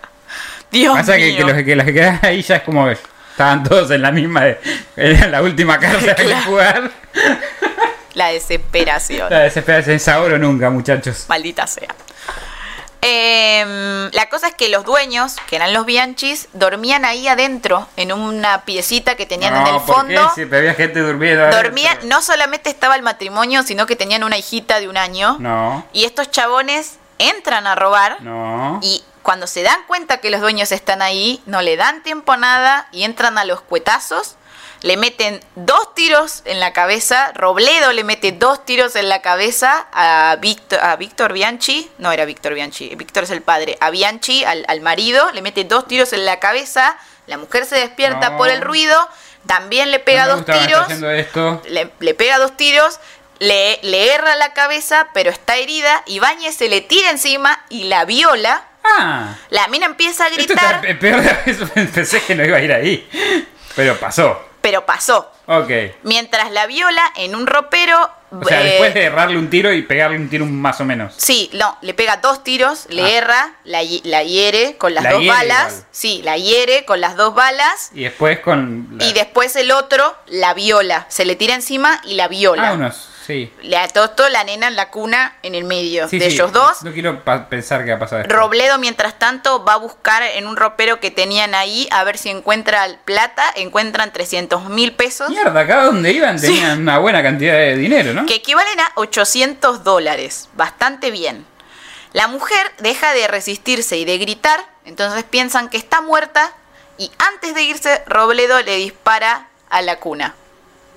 Dios Pasa que, mío. que los que las que quedan ahí ya es como que estaban todos en la misma de, en la última carta que Claro. jugar. La desesperación. La desesperación es ahora o nunca, muchachos. Maldita sea. Em, la cosa es que los dueños, que eran los Bianchis, dormían ahí adentro, en una piecita que tenían en el ¿por qué? fondo. Si había gente durmiendo. adentro. Dormían, no solamente estaba el matrimonio, sino que tenían una hijita de un año. No, Y estos chabones entran a robar. no. Y cuando se dan cuenta que los dueños están ahí, no le dan tiempo a nada y entran a los cuetazos, le meten dos tiros en la cabeza, Robledo le mete dos tiros en la cabeza a Víctor, a Víctor Bianchi, no era Víctor Bianchi, Víctor es el padre, a Bianchi, al, al marido, le mete dos tiros en la cabeza, la mujer se despierta No. por el ruido, también le pega No dos tiros, le, le pega dos tiros, le, le erra la cabeza, pero está herida, Ibáñez se le tira encima y la viola. Ah, La mina empieza a esto gritar, está peor de eso. Pensé que no iba a ir ahí. Pero pasó. Pero pasó. Ok. Mientras la viola en un ropero. O sea, eh, después de errarle un tiro y pegarle un tiro más o menos. Sí, no, le pega dos tiros, le Ah. erra, la, la hiere con las La dos balas. igual. Sí, la hiere con las dos balas. Y después con. la- Y después el otro la viola. Se le tira encima y la viola. Ah, unos. Sí. Le atostó la nena en la cuna en el medio Sí, de sí, ellos dos. No quiero pensar que va a pasar esto. Robledo, mientras tanto, va a buscar en un ropero que tenían ahí a ver si encuentra plata. Encuentran 300 mil pesos. Mierda, cada donde iban tenían una buena cantidad de dinero, ¿no? que equivalen a 800 dólares. Bastante bien. La mujer deja de resistirse y de gritar, entonces piensan que está muerta y antes de irse Robledo le dispara a la cuna.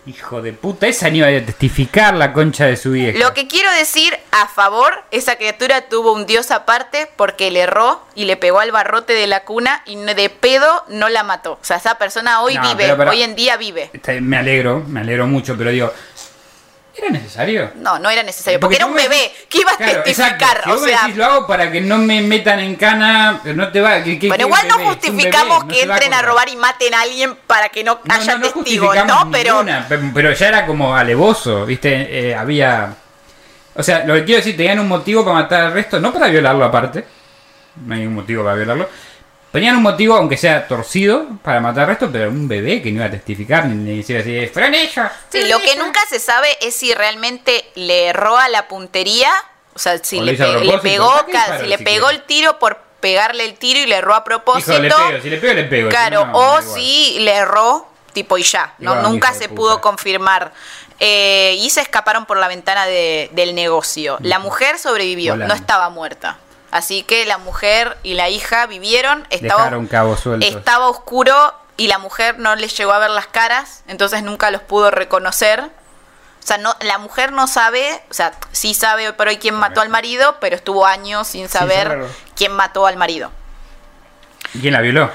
Hijo de puta, esa ni iba a testificar la concha de su vieja. Lo que quiero decir a favor, esa criatura tuvo un dios aparte porque le erró y le pegó al barrote de la cuna y de pedo no la mató. O sea, esa persona hoy No, vive, pero- pero- hoy en día vive. Está- Me alegro, me alegro mucho, pero digo, ¿era necesario? No, no era necesario, porque, era tú un me- bebé. ¿Qué iba a testificar? exacto. Si o vos sea, decís, lo hago para que no me metan en cana, pero no te va. que- que- Bueno, igual no un justificamos bebé, que entren a robar y maten a alguien para que no, haya no, no testigos, ¿no? Pero ninguna, pero ya era como alevoso, ¿viste? Eh, había. O sea, lo que quiero decir, tenían un motivo para matar al resto, no para violarlo aparte. No hay ningún motivo para violarlo. Tenían un motivo, aunque sea torcido, para matar al resto, pero un bebé que no iba a testificar ni, decir así, fueron ellos. sí, lo que ellos". nunca se sabe es si realmente le erró a la puntería, o sea, si O le, a pe- pegó, si le pegó el tiro por pegarle el tiro y le erró a propósito. Hijo, le pego, si le pego, le pego. Claro, no, o si le erró, tipo y ya. No, nunca se puta. pudo confirmar. Eh, y se escaparon por la ventana de- del negocio. La mujer sobrevivió, Volando. no estaba muerta. Así que la mujer y la hija vivieron, estaba, Dejaron cabos sueltos. estaba oscuro y la mujer no les llegó a ver las caras, entonces nunca los pudo reconocer. O sea, no, la mujer no sabe, o sea, sí sabe hoy por hoy quién mató al marido, pero estuvo años sin saber quién mató al marido. ¿Y ¿Quién la violó?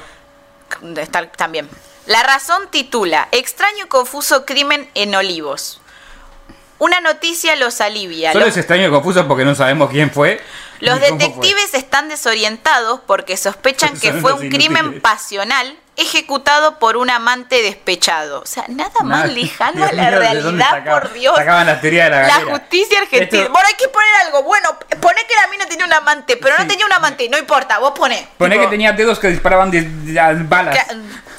también. La razón titula Extraño y confuso crimen en Olivos. Una noticia los alivia. Solo Los, es extraño y confuso porque no sabemos quién fue. Los detectives están desorientados porque sospechan que fue un crimen pasional ejecutado por un amante despechado. O sea, nada más Nada. lejano a la mío, ¿de dónde realidad, por Dios. Sacaban las teorías de la La galera. justicia argentina. Esto- Bueno, hay que poner algo. Bueno, pone que la mina tenía un amante, pero Sí. no tenía un amante. No importa, vos poné. Poné Tipo, que tenía dedos que disparaban de, de- balas. ¿Qué,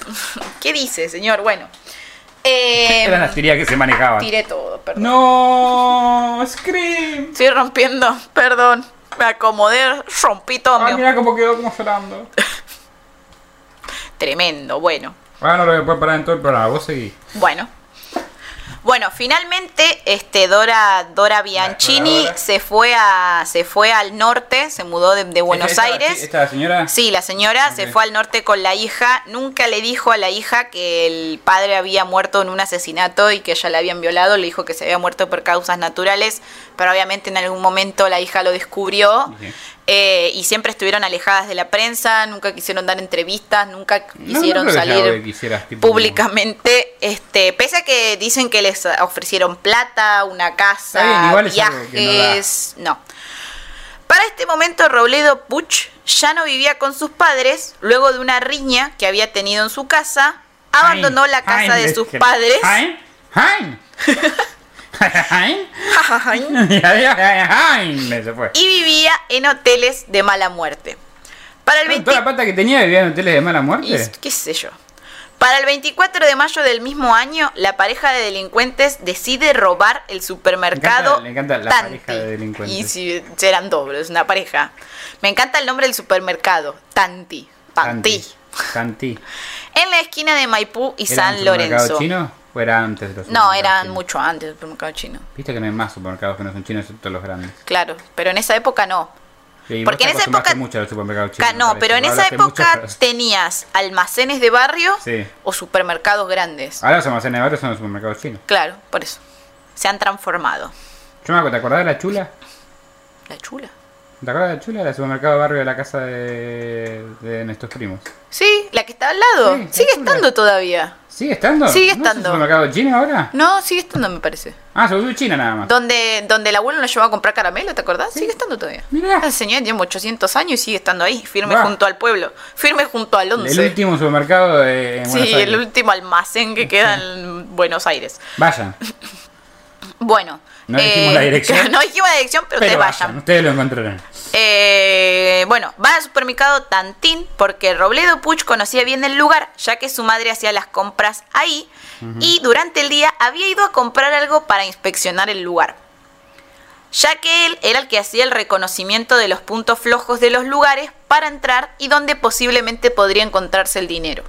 ¿Qué dice, señor? Bueno. Eh, Eran las teorías que se manejaban. tiré todo, perdón. No, Scream. Estoy rompiendo, perdón. Me acomodé, rompí todo. Ay, mío. mira cómo quedó como llorando. Tremendo, bueno. Ah, no lo voy a poder parar en todo el programa. Vos seguís. Bueno. Bueno, finalmente este Dora Dora Bianchini Dora. se fue a se fue al norte, se mudó de, de Buenos ¿Esta- Aires. ¿Esta señora? Sí, la señora se fue al norte con la hija. Nunca le dijo a la hija que el padre había muerto en un asesinato y que ella la habían violado. Le dijo que se había muerto por causas naturales, pero obviamente en algún momento la hija lo descubrió. Eh, y siempre estuvieron alejadas de la prensa, nunca quisieron dar entrevistas, nunca quisieron no salir quisieras, tipo, públicamente. Este, pese a que dicen que les ofrecieron plata, una casa, bien, no viajes, no. Para este momento Robledo Puch ya no vivía con sus padres, luego de una riña que había tenido en su casa, abandonó la casa de sus padres. Y. Se fue. vivía en hoteles de mala muerte. Para el 20 Toda la pata que tenía vivía en hoteles de mala y- muerte. qué sé yo. Para el 24 de mayo del mismo año, la pareja de delincuentes decide robar el supermercado. Me encanta- la pareja de delincuentes. Y si eran dobles, una pareja. Me encanta el nombre del supermercado, Tanti. Tanti. Tanti. En la esquina de Maipú y ¿Era un San Lorenzo. chino o era antes de los No, eran chinos? mucho antes del supermercado chino. Viste que no hay más supermercados que no son chinos, excepto los grandes. Claro, pero en esa época no. Sí, Porque en esa época... mucho los supermercados Ca- chinos, no, pero en esa mucho, época tenías almacenes de barrio Sí. o supermercados grandes. Ahora los almacenes de barrio son los supermercados chinos. Claro, por eso. Se han transformado. Yo me acuerdo, ¿te acordás de la chula? La chula. ¿Te acuerdas de la chula? El supermercado de barrio de la casa de, de nuestros primos. Sí, la que está al lado. Sí, Sigue estando todavía. ¿Sigue estando? Sigue ¿No es un estando. supermercado chino ahora? No, sigue estando, me parece. Ah, se volvió China nada más. Donde, donde el abuelo nos llevó a comprar caramelo, ¿te acordás? Sigue estando todavía. Mirá. La señora tiene 800 años y sigue estando ahí, firme junto al pueblo. Firme junto al El 11. último supermercado de, Buenos Sí, Aires. el último almacén que queda en Buenos Aires. Vayan. Bueno. No dijimos la dirección. No dijimos la dirección, pero, Pero ustedes vayan. vayan. Ustedes lo encontrarán. Eh, bueno, van al supermercado Tantín porque Robledo Puch conocía bien el lugar, ya que su madre hacía las compras ahí y durante el día había ido a comprar algo para inspeccionar el lugar. Ya que él era el que hacía el reconocimiento de los puntos flojos de los lugares para entrar y donde posiblemente podría encontrarse el dinero.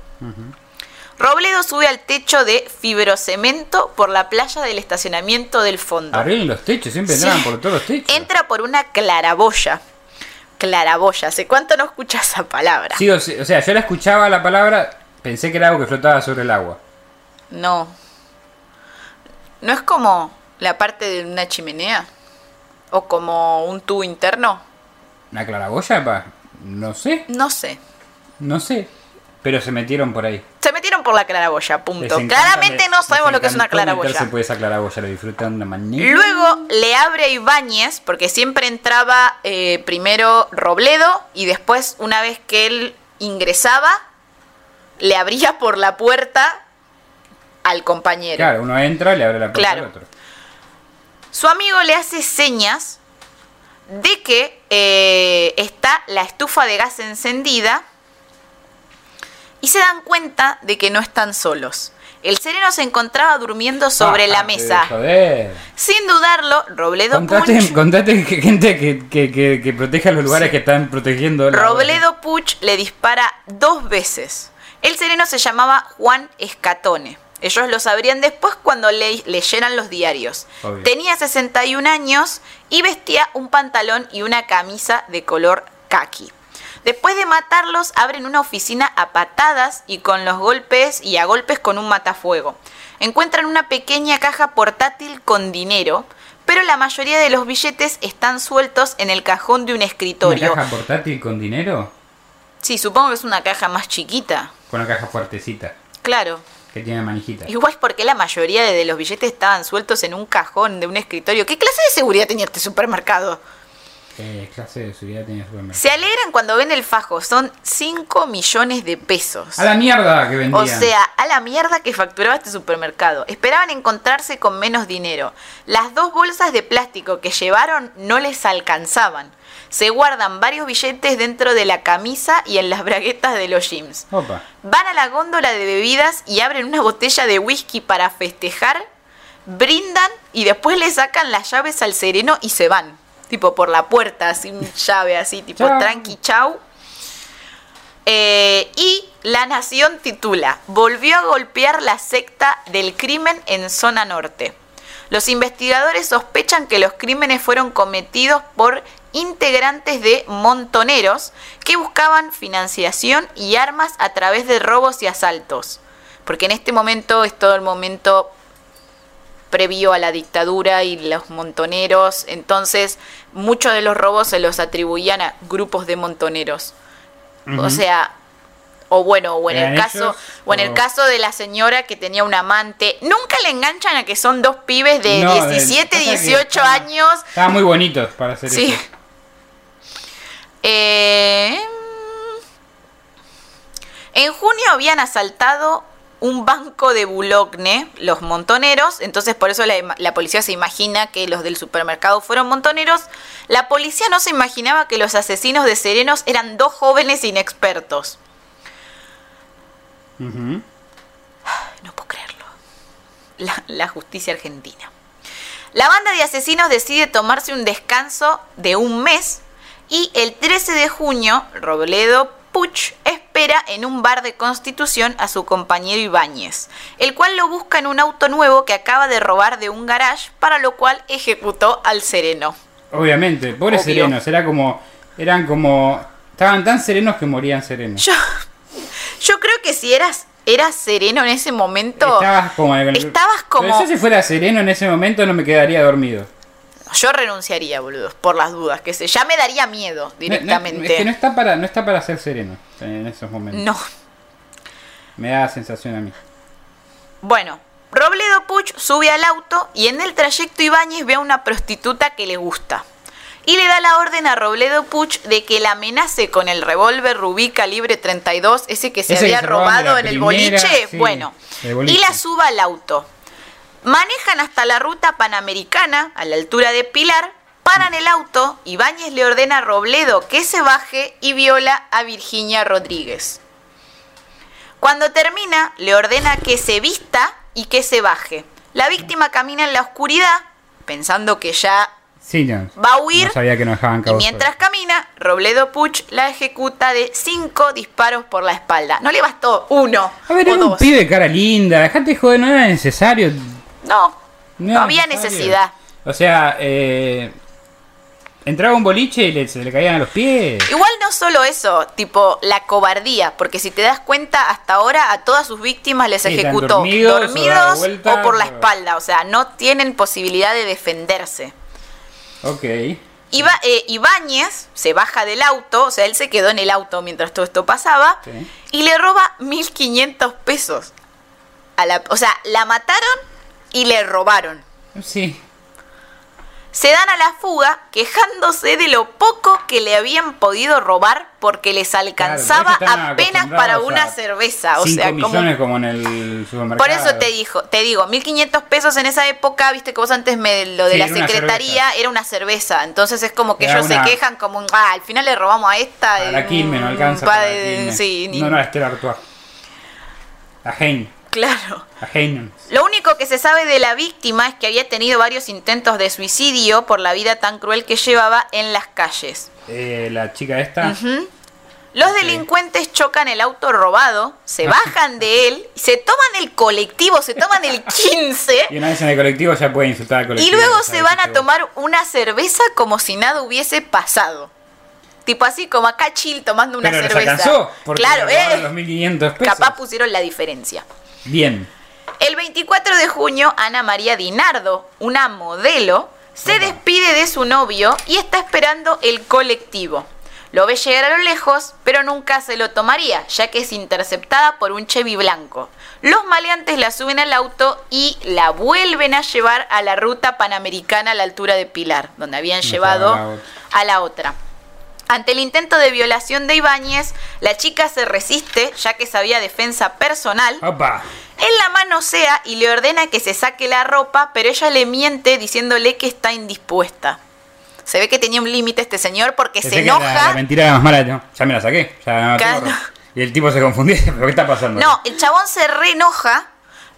Robledo sube al techo de fibrocemento por la playa del estacionamiento del fondo. Los techos, siempre Sí. entraban por todos los techos. Entra por una claraboya. Claraboya, ¿hace cuánto no escuchas esa palabra? Sí, o sea, yo la escuchaba la palabra, pensé que era algo que flotaba sobre el agua. No. ¿No es como la parte de una chimenea? ¿O como un tubo interno? ¿Una claraboya, pa? No sé, No sé. no sé. Pero se metieron por ahí. Se metieron por la claraboya, punto. Claramente me- no sabemos lo que es una claraboya. por esa claraboya, lo disfrutan de una manera. Luego le abre a Ibáñez, porque siempre entraba eh, primero Robledo y después, una vez que él ingresaba, le abría por la puerta al compañero. Claro, uno entra y le abre la puerta Claro. al otro. Su amigo le hace señas de que eh, está la estufa de gas encendida y se dan cuenta de que no están solos. El sereno se encontraba durmiendo sobre la Ah, mesa. Joder. Sin dudarlo, Robledo Contate, Puch, contate que gente que, que, que, que proteja los lugares Sí. que están protegiendo. Robledo Puch le dispara dos veces. El sereno se llamaba Juan Escatone. Ellos lo sabrían después cuando le- leyeran los diarios. Obvio. Tenía 61 años y vestía un pantalón y una camisa de color khaki. Después de matarlos, abren una oficina a patadas y con los golpes y a golpes con un matafuego. Encuentran una pequeña caja portátil con dinero, pero la mayoría de los billetes están sueltos en el cajón de un ¿Una escritorio. caja portátil con dinero? Sí, supongo que es una caja más chiquita. Con una caja fuertecita, Claro. que tiene manijita. Igual porque la mayoría de los billetes estaban sueltos en un cajón de un escritorio. ¿Qué clase de seguridad tenía este supermercado? ¿Qué clase de seguridad tenía supermercado? Se alegran cuando ven el fajo. Son 5 millones de pesos. A la mierda que vendían. O sea, a la mierda que facturaba este supermercado. Esperaban encontrarse con menos dinero. Las dos bolsas de plástico que llevaron no les alcanzaban. Se guardan varios billetes dentro de la camisa y en las braguetas de los jeans. Opa. Van a la góndola de bebidas y abren una botella de whisky para festejar, brindan y después le sacan las llaves al sereno y se van. Tipo por la puerta, sin llave, así, tipo Chau. tranqui, chau. Eh, y La Nación titula, volvió a golpear la secta del crimen en zona norte. Los investigadores sospechan que los crímenes fueron cometidos por integrantes de montoneros que buscaban financiación y armas a través de robos y asaltos. Porque en este momento es todo el momento previo a la dictadura y los montoneros, entonces muchos de los robos se los atribuían a grupos de montoneros. O sea, o bueno, o en el ¿Eran caso, ellos? o en el caso de la señora que tenía un amante, nunca le enganchan a que son dos pibes de No, del- 17, pasa que 18 estaba- años. Estaban muy bonitos para hacer Sí. eso. Eh, en junio habían asaltado un banco de Boulogne, los montoneros, entonces por eso la, policía se imagina que los del supermercado fueron montoneros. La policía no se imaginaba que los asesinos de serenos eran dos jóvenes inexpertos. No puedo creerlo. La, la justicia argentina. La banda de asesinos decide tomarse un descanso de un mes y el 13 de junio Robledo Puch espera en un bar de Constitución a su compañero Ibáñez, el cual lo busca en un auto nuevo que acaba de robar de un garage, para lo cual ejecutó al sereno. Obviamente, pobre Obvio. Sereno, será como Eran como. Estaban tan serenos que morían serenos. Yo, yo creo que si eras, eras sereno en ese momento, Estabas como. estabas como- Pero yo si fuera sereno en ese momento no me quedaría dormido. Yo renunciaría, boludo, por las dudas, que sé, ya me daría miedo No- no- directamente. es que no está para, no está para ser sereno en esos momentos. no. Me da sensación a mí. Bueno, Robledo Puch sube al auto y en el trayecto Ibáñez ve a una prostituta que le gusta. Y le da la orden a Robledo Puch de que la amenace con el revólver Rubí calibre 32, ese que se Ese que había se robado en el boliche. sí, bueno, el boliche. y la suba al auto. Manejan hasta la ruta panamericana, a la altura de Pilar, paran el auto, Ibáñez le ordena a Robledo que se baje y viola a Virginia Rodríguez. Cuando termina, le ordena que se vista y que se baje. La víctima camina en la oscuridad, pensando que ya Sí, no. va a huir. No sabía que no dejaban y mientras camina, Robledo Puch la ejecuta de cinco disparos por la espalda. No le bastó uno A ver, o era un pibe cara linda. Dejate de joder, no era necesario. No, no, había necesidad. O sea, eh, entraba un boliche y le, se le caían a los pies. Igual no solo eso, tipo la cobardía, porque si te das cuenta, hasta ahora a todas sus víctimas les Sí, ejecutó dormidos, o dormidos o, vuelta, por la espalda, o sea, no tienen posibilidad de defenderse. Ok. Iba, eh, Ibáñez se baja del auto, o sea, él se quedó en el auto mientras todo esto pasaba, Sí. y le roba 1.500 pesos. A la, o sea, la mataron y le robaron. Sí. Se dan a la fuga quejándose de lo poco que le habían podido robar porque les alcanzaba apenas para una a cerveza. O 5 sea, millones como en el supermercado. Por eso te dijo, te digo, 1500 pesos en esa época, viste que vos antes me lo de Sí, la una secretaría era una cerveza. Entonces es como que Era ellos una- se quejan como ah, al final le robamos a esta. A la eh, Quilmes no alcanza. pa- para la Quilmes. sí, ni- No, no, a Estela Artois. A Hein. Claro. Lo único que se sabe de la víctima es que había tenido varios intentos de suicidio por la vida tan cruel que llevaba en las calles. Eh, la chica esta. Los delincuentes chocan el auto robado, se bajan de él, se toman el colectivo, se toman el 15 Y una vez en el colectivo ya puede insultar al y colectivo. luego ya se van a tomar una cerveza como si nada hubiese pasado. Tipo así como acá chill tomando una Pero cerveza. alcanzó. Porque claro, eh. los 1500 pesos. Capaz pusieron la diferencia. Bien. El 24 de junio, Ana María Dinardo, una modelo, se Opa. despide de su novio y está esperando el colectivo. Lo ve llegar a lo lejos, pero nunca se lo tomaría, ya que es interceptada por un Chevy blanco. Los maleantes la suben al auto y la vuelven a llevar a la ruta panamericana a la altura de Pilar, donde habían No llevado a la otra. Ante el intento de violación de Ibáñez, la chica se resiste, ya que sabía defensa personal, Opa. él la manosea y le ordena que se saque la ropa, pero ella le miente diciéndole que está indispuesta. Se ve que tenía un límite este señor porque Pensé se La, enoja. la mentira era más mala. ¿no? Ya me la saqué. Ya Claro. Y el tipo se confundió. ¿Pero qué está pasando? No, el chabón se re enoja,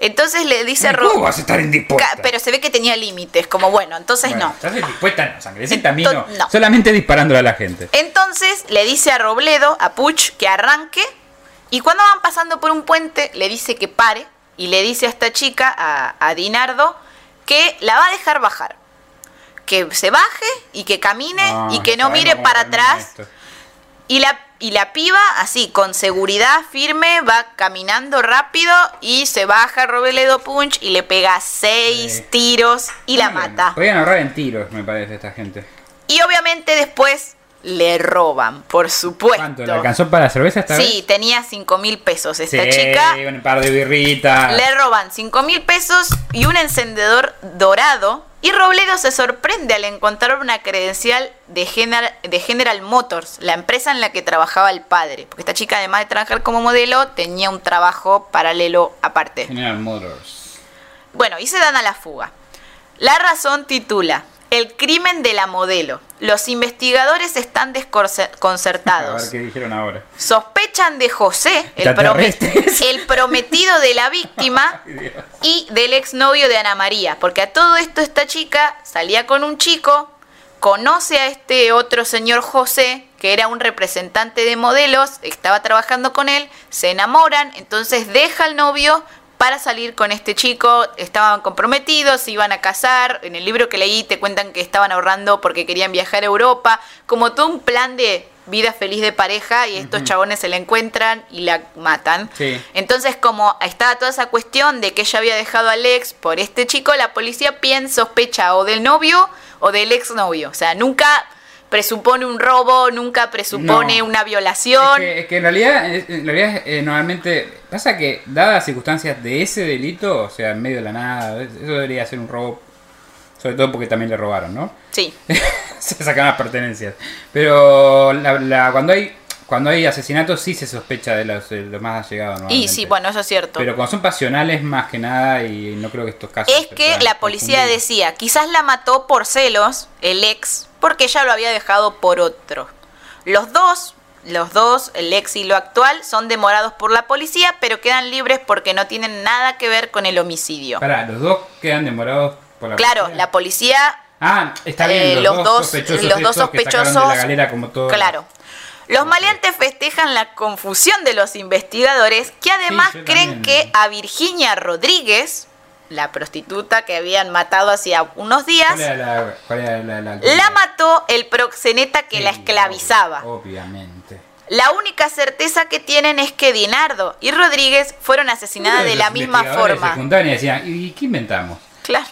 entonces le dice a ¿Cómo vas a estar indispuesta? Pero se ve que tenía límites, como bueno, entonces Bueno, no. ¿Estás indispuesta? No, sangrecita a mí no. Solamente disparándole a la gente. Entonces le dice a Robledo, a Puch, que arranque. Y cuando van pasando por un puente, le dice que pare. Y le dice a esta chica, a, a Dinardo, que la va a dejar bajar. Que se baje y que camine y que no mire para atrás. esto. Y la, y la piba, así, con seguridad firme, va caminando rápido y se baja Robledo Punch y le pega seis Sí. tiros y la mata. Podían ahorrar en tiros, me parece, esta gente. Y obviamente después le roban, por supuesto. ¿Cuánto? ¿Le alcanzó para la cerveza esta Sí, tenía 5 mil pesos esta sí, chica. un par de birritas. Le roban 5 mil pesos y un encendedor dorado. Y Robledo se sorprende al encontrar una credencial de General, de General Motors, la empresa en la que trabajaba el padre. Porque esta chica, además de trabajar como modelo, tenía un trabajo paralelo aparte. General Motors. Bueno, y se dan a la fuga. La razón titula El crimen de la modelo. Los investigadores están A desconcertados. ver qué dijeron ahora. Sospechan de José, el, prometido de la víctima, Ay, y del exnovio de Ana María. Porque a todo esto esta chica salía con un chico, conoce a este otro señor José, que era un representante de modelos, estaba trabajando con él, se enamoran, entonces deja al novio para salir con este chico, estaban comprometidos, se iban a casar. En el libro que leí te cuentan que estaban ahorrando porque querían viajar a Europa, como todo un plan de vida feliz de pareja y estos chabones se la encuentran y la matan. Sí. Entonces, como estaba toda esa cuestión de que ella había dejado al ex por este chico, la policía piensa, sospecha o del novio o del exnovio. O sea, nunca presupone un robo, nunca presupone No. una Es violación. que, es que en realidad, en realidad eh, normalmente pasa que dadas las circunstancias de ese delito, o sea, en medio de la nada, eso debería ser un robo, sobre todo porque también le robaron, ¿no? Sí, se sacan las pertenencias. Pero la, la- cuando hay cuando hay asesinatos sí se sospecha de los, de los más allegados. y sí, bueno, eso es cierto. Pero cuando son pasionales más que nada y no creo que estos casos... es que la policía decía, quizás la mató por celos, el ex, porque ella lo había dejado por otro. Los dos, los dos, el ex y lo actual, son demorados por la policía, pero quedan libres porque no tienen nada que ver con el homicidio. Pará, los dos quedan demorados por la Claro, policía? la policía Ah, está Eh, bien, los los, dos- sospechosos los dos estos que sacaron de la sospechosos, galera como todo... Claro. Los maleantes festejan la confusión de los investigadores que además creen que a Virginia Rodríguez, la prostituta que habían matado hacía unos días, ¿Cuál era la, cuál era la, la- la mató el proxeneta que Sí, la esclavizaba. ob- Obviamente. La única certeza que tienen es que Dinardo y Rodríguez fueron asesinadas de la misma forma. Decían, ¿y qué inventamos? Claro.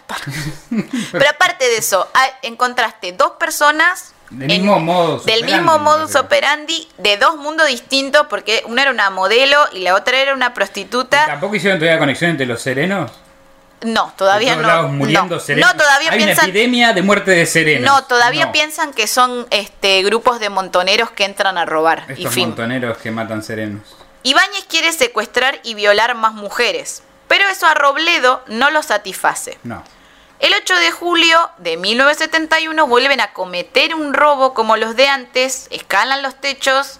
Pero aparte de eso, hay- encontraste dos personas Del mismo modus del operandi, mismo modus operandi de dos mundos distintos porque una era una modelo y la otra era una prostituta. ¿Tampoco hicieron todavía conexión entre los serenos? No, todavía no. muriendo no. todavía Hay una piensan epidemia de muerte de serenos. No, todavía No. piensan que son este grupos de montoneros que entran a robar y Estos fin. montoneros que matan serenos. Ibáñez quiere secuestrar y violar más mujeres, pero eso a Robledo no lo satisface. No. El 8 de julio de 1971 vuelven a cometer un robo como los de antes, escalan los techos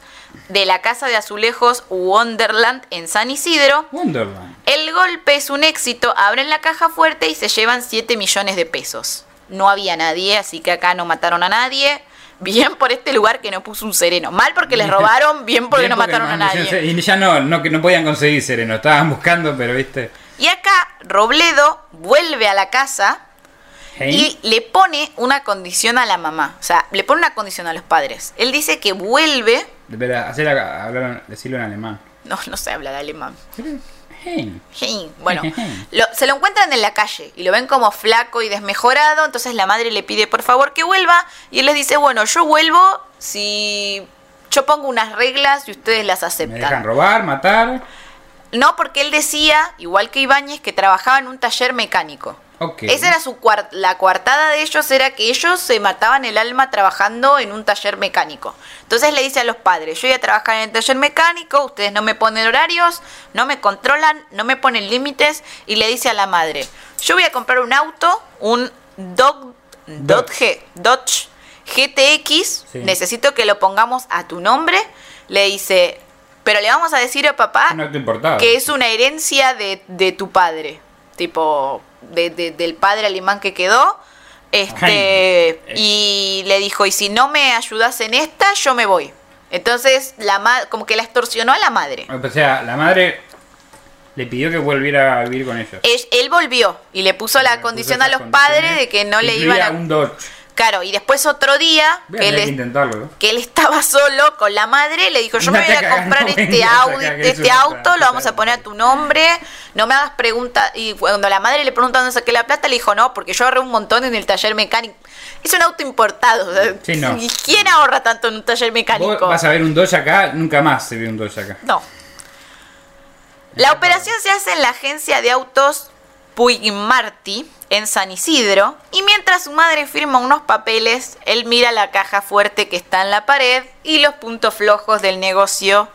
de la casa de azulejos Wonderland en San Isidro. Wonderland. El golpe es un éxito, abren la caja fuerte y se llevan 7 millones de pesos. No había nadie, así que acá no mataron a nadie. Bien por este lugar que no puso un sereno. Mal porque les robaron, bien porque Bien no mataron a nadie. Y ya no, no, que no podían conseguir sereno. Estaban buscando, pero viste. Y acá Robledo vuelve a la casa Hey. y le pone una condición a la mamá. O sea, le pone una condición a los padres. Él dice que vuelve. Espera, hacer hablar, decirlo en alemán. No, no sé hablar alemán. Hey. Hey, Bueno, lo- se lo encuentran en la calle y lo ven como flaco y desmejorado. Entonces la madre le pide por favor que vuelva. Y él les dice: Bueno, yo vuelvo si yo pongo unas reglas y ustedes las Me aceptan. dejan robar, matar. No, porque él decía, igual que Ibáñez, que trabajaba en un taller mecánico. Esa era su cuar- la coartada de ellos era que ellos se mataban el alma trabajando en un taller mecánico. Entonces le dice a los padres, yo voy a trabajar en el taller mecánico, ustedes no me ponen horarios, no me controlan, no me ponen límites y le dice a la madre, yo voy a comprar un auto, un Dog, Dodge, Dodge GTX, Sí. necesito que lo pongamos a tu nombre. Le dice, pero le vamos a decir a papá que es una herencia de, de tu padre, tipo de- de- del padre alemán que quedó. Este, Ay. y le dijo, y si no me ayudas en esta, yo me voy. Entonces, la ma- como que la extorsionó a la madre. O sea, la madre le pidió que volviera a vivir con ellos. Él, él volvió y le puso la Le condición puso a los padres de que no le iban a... un Dodge. Claro, y después otro día que él, estaba solo con la madre, le dijo, yo me voy a comprar no este Audi, este auto, lo vamos a poner a tu nombre, no me hagas preguntas. Y cuando la madre le preguntó dónde saqué la plata, le dijo, no, porque yo ahorré un montón en el taller mecánico. Es un auto importado. Sí, no. ¿Y quién ahorra tanto en un taller mecánico? Vos vas a ver un Dodge acá, nunca más se ve un Dodge acá. No. La operación se hace en la agencia de autos Puig Martí, en San Isidro, y mientras su madre firma unos papeles, él mira la caja fuerte que está en la pared y los puntos flojos del negocio,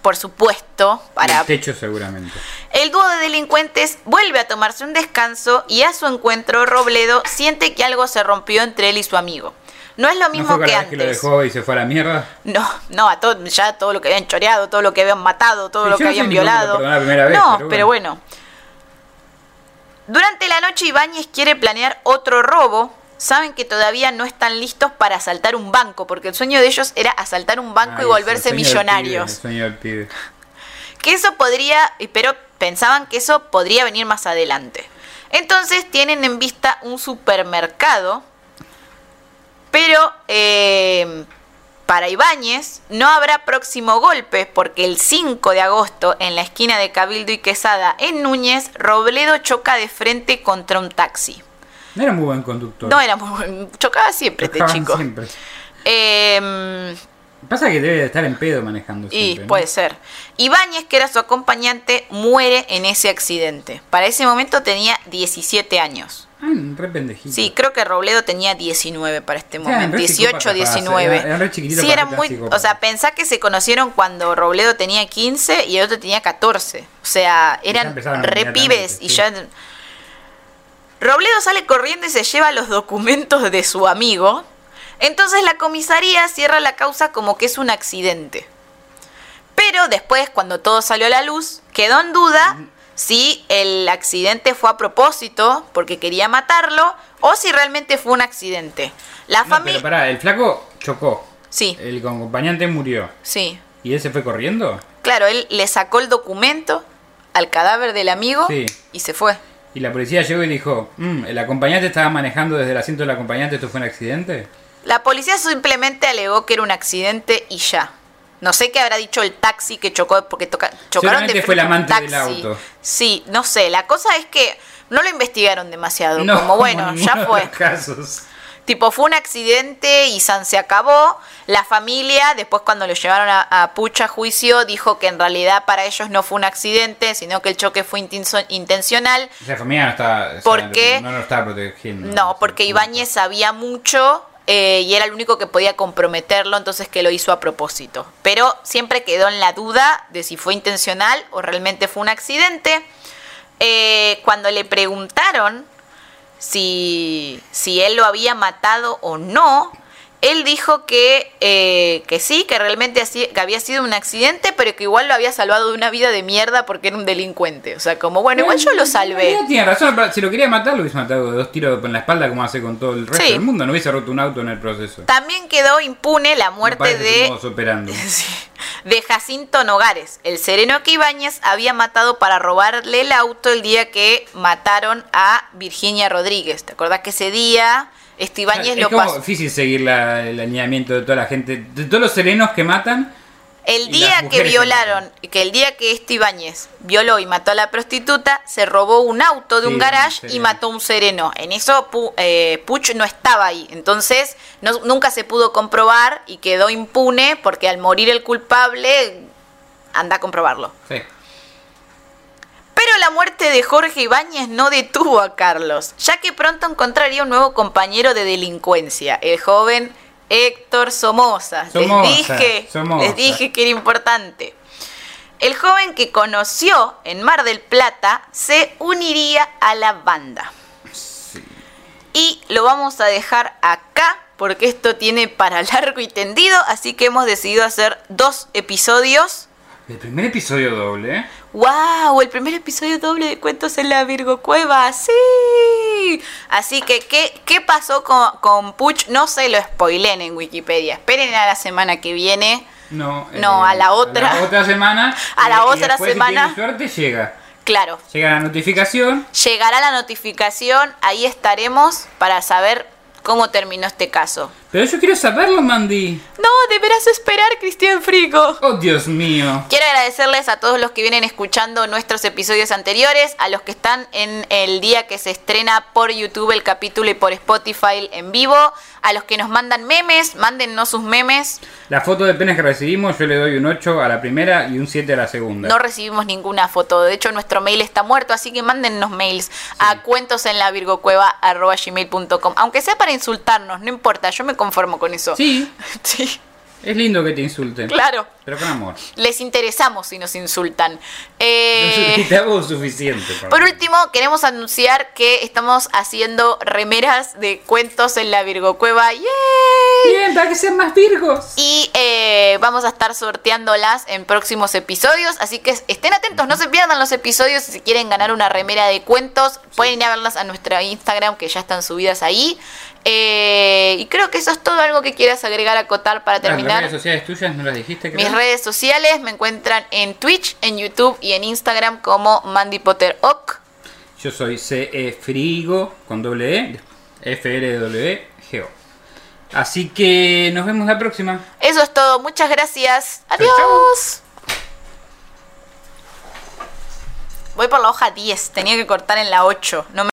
por supuesto, para El techo seguramente. el dúo de delincuentes vuelve a tomarse un descanso y a su encuentro Robledo siente que algo se rompió entre él y su amigo. No es lo ¿No mismo fue que vez que lo antes. dejó y se fue a la mierda? No, no, a todo, ya todo lo que habían choreado, todo lo que habían matado, todo Sí, lo que habían violado. vez, no, pero bueno. Durante la noche Ibáñez quiere planear otro robo. Saben que todavía no están listos para asaltar un banco, porque el sueño de ellos era asaltar un banco Ay, y volverse pibe, millonarios. el sueño del pibe. que eso podría, pero pensaban que eso podría venir más adelante. Entonces tienen en vista un supermercado, pero eh, para Ibáñez no habrá próximo golpe porque el 5 de agosto en la esquina de Cabildo y Quesada en Núñez, Robledo choca de frente contra un taxi. No era muy buen conductor. No era muy buen, chocaba siempre este Chocaban chico. siempre. Eh, Pasa que debe de estar en pedo manejando y puede ser. Ibáñez, que era su acompañante, muere en ese accidente. Para ese momento tenía 17 años. Ah, re pendejito. Sí, creo que Robledo tenía 19 para este momento. re 18, psicópata, 19. eran- eran re chiquititos sí, eran muy. O sea, pensá que se conocieron cuando Robledo tenía 15 y el otro tenía 14. O sea, eran re pibes y ya. Robledo sale corriendo y se lleva los documentos de su amigo. Entonces la comisaría cierra la causa como que es un accidente. Pero después, cuando todo salió a la luz, quedó en duda si el accidente fue a propósito, porque quería matarlo, o si realmente fue un accidente. La No, pero familia... pará, el flaco chocó. Sí, El acompañante murió. sí. ¿Y él se fue corriendo? Claro, él le sacó el documento al cadáver del amigo Sí. y se fue. Y la policía llegó y dijo, "Mm, ¿el acompañante estaba manejando desde el asiento del acompañante? ¿Esto fue un accidente? La policía simplemente alegó que era un accidente y ya. No sé qué habrá dicho el taxi que chocó porque toca, chocaron de fue el amante del taxi. auto. Sí, no sé. La cosa es que no lo investigaron demasiado. No, como bueno, ya fue. casos. Tipo, fue un accidente y San se acabó. La familia, después cuando lo llevaron a, a Pucha a juicio, dijo que en realidad para ellos no fue un accidente, sino que el choque fue intencional. La familia no estaba... No lo estaba protegiendo. No, porque Ibáñez sabía mucho eh, y era el único que podía comprometerlo, entonces que lo hizo a propósito. Pero siempre quedó en la duda de si fue intencional o realmente fue un accidente. Eh, cuando le preguntaron si, si él lo había matado o no, él dijo que, eh, que sí, que realmente así- que había sido un accidente, pero que igual lo había salvado de una vida de mierda porque era un delincuente. O sea, como, bueno, igual yo lo salvé. Tiene razón, si lo quería matar, lo hubiese matado de dos tiros en la espalda como hace con todo el resto Sí. del mundo. No hubiese roto un auto en el proceso. También quedó impune la muerte de. Sí. de Jacinto Nogares, el sereno que Ibáñez había matado para robarle el auto el día que mataron a Virginia Rodríguez. ¿Te acordás que ese día este Ibáñez es lo como pasó? difícil seguir la- el alineamiento de toda la gente, de todos los serenos que matan. El día que mujeres que violaron, que el día que este Ibáñez violó y mató a la prostituta, se robó un auto de Sí, un garage y mató a un sereno. En eso Pu- eh, Puch no estaba ahí. Entonces no- nunca se pudo comprobar y quedó impune porque al morir el culpable, anda a comprobarlo. Sí. Pero la muerte de Jorge Ibáñez no detuvo a Carlos, ya que pronto encontraría un nuevo compañero de delincuencia, el joven Héctor Somoza. Somoza, les dije, Somoza. les dije que era importante. El joven que conoció en Mar del Plata se uniría a la banda. Y lo vamos a dejar acá porque esto tiene para largo y tendido, así que hemos decidido hacer dos episodios El primer episodio doble, ¿eh? ¡Wow! El primer episodio doble de Cuentos en la Virgo Cueva. ¡Sí! Así que, ¿qué, qué pasó con, con Puch? No se lo spoilen en Wikipedia. Esperen a la semana que viene. No, eh, No, a la otra. A la otra semana. A la y- y otra después, si semana. tienen suerte, llega. Claro, Llega la notificación. llegará la notificación. Ahí estaremos para saber cómo terminó este caso. Pero yo quiero saberlo, Mandy. No, deberás esperar, Cristian Frigo. Oh, Dios mío. Quiero agradecerles a todos los que vienen escuchando nuestros episodios anteriores, a los que están en el día que se estrena por YouTube el capítulo y por Spotify en vivo, a los que nos mandan memes, mándennos sus memes. La foto de penes que recibimos, yo le doy un 8 a la primera y un 7 a la segunda. No recibimos ninguna foto, de hecho nuestro mail está muerto, así que mándennos mails a cuentos en la gmail.com, aunque sea para insultarnos, no importa, yo me conformo con eso. Sí, Sí, es lindo que te insulten. claro. Pero con amor. Les interesamos si nos insultan. Eh, hago suficiente. para- Por último, queremos anunciar que estamos haciendo remeras de cuentos en la Virgo Cueva. ¡Yay! Bien, para que sean más virgos. Y eh, vamos a estar sorteándolas en próximos episodios. Así que estén atentos, no se pierdan los episodios. Si quieren ganar una remera de cuentos, pueden ir a verlas a nuestra Instagram, que ya están subidas ahí. Eh, y creo que eso es todo algo que quieras agregar, acotar para Las redes terminar. sociales tuyas no las dijiste, creo. Mis redes sociales me encuentran en Twitch, en YouTube y en Instagram como Mandy Potter Ock. Yo soy CE Frigo con doble E, Así que nos vemos la próxima. Eso es todo, muchas gracias. Chau, Adiós. Voy por la hoja 10, tenía que cortar en la 8. No me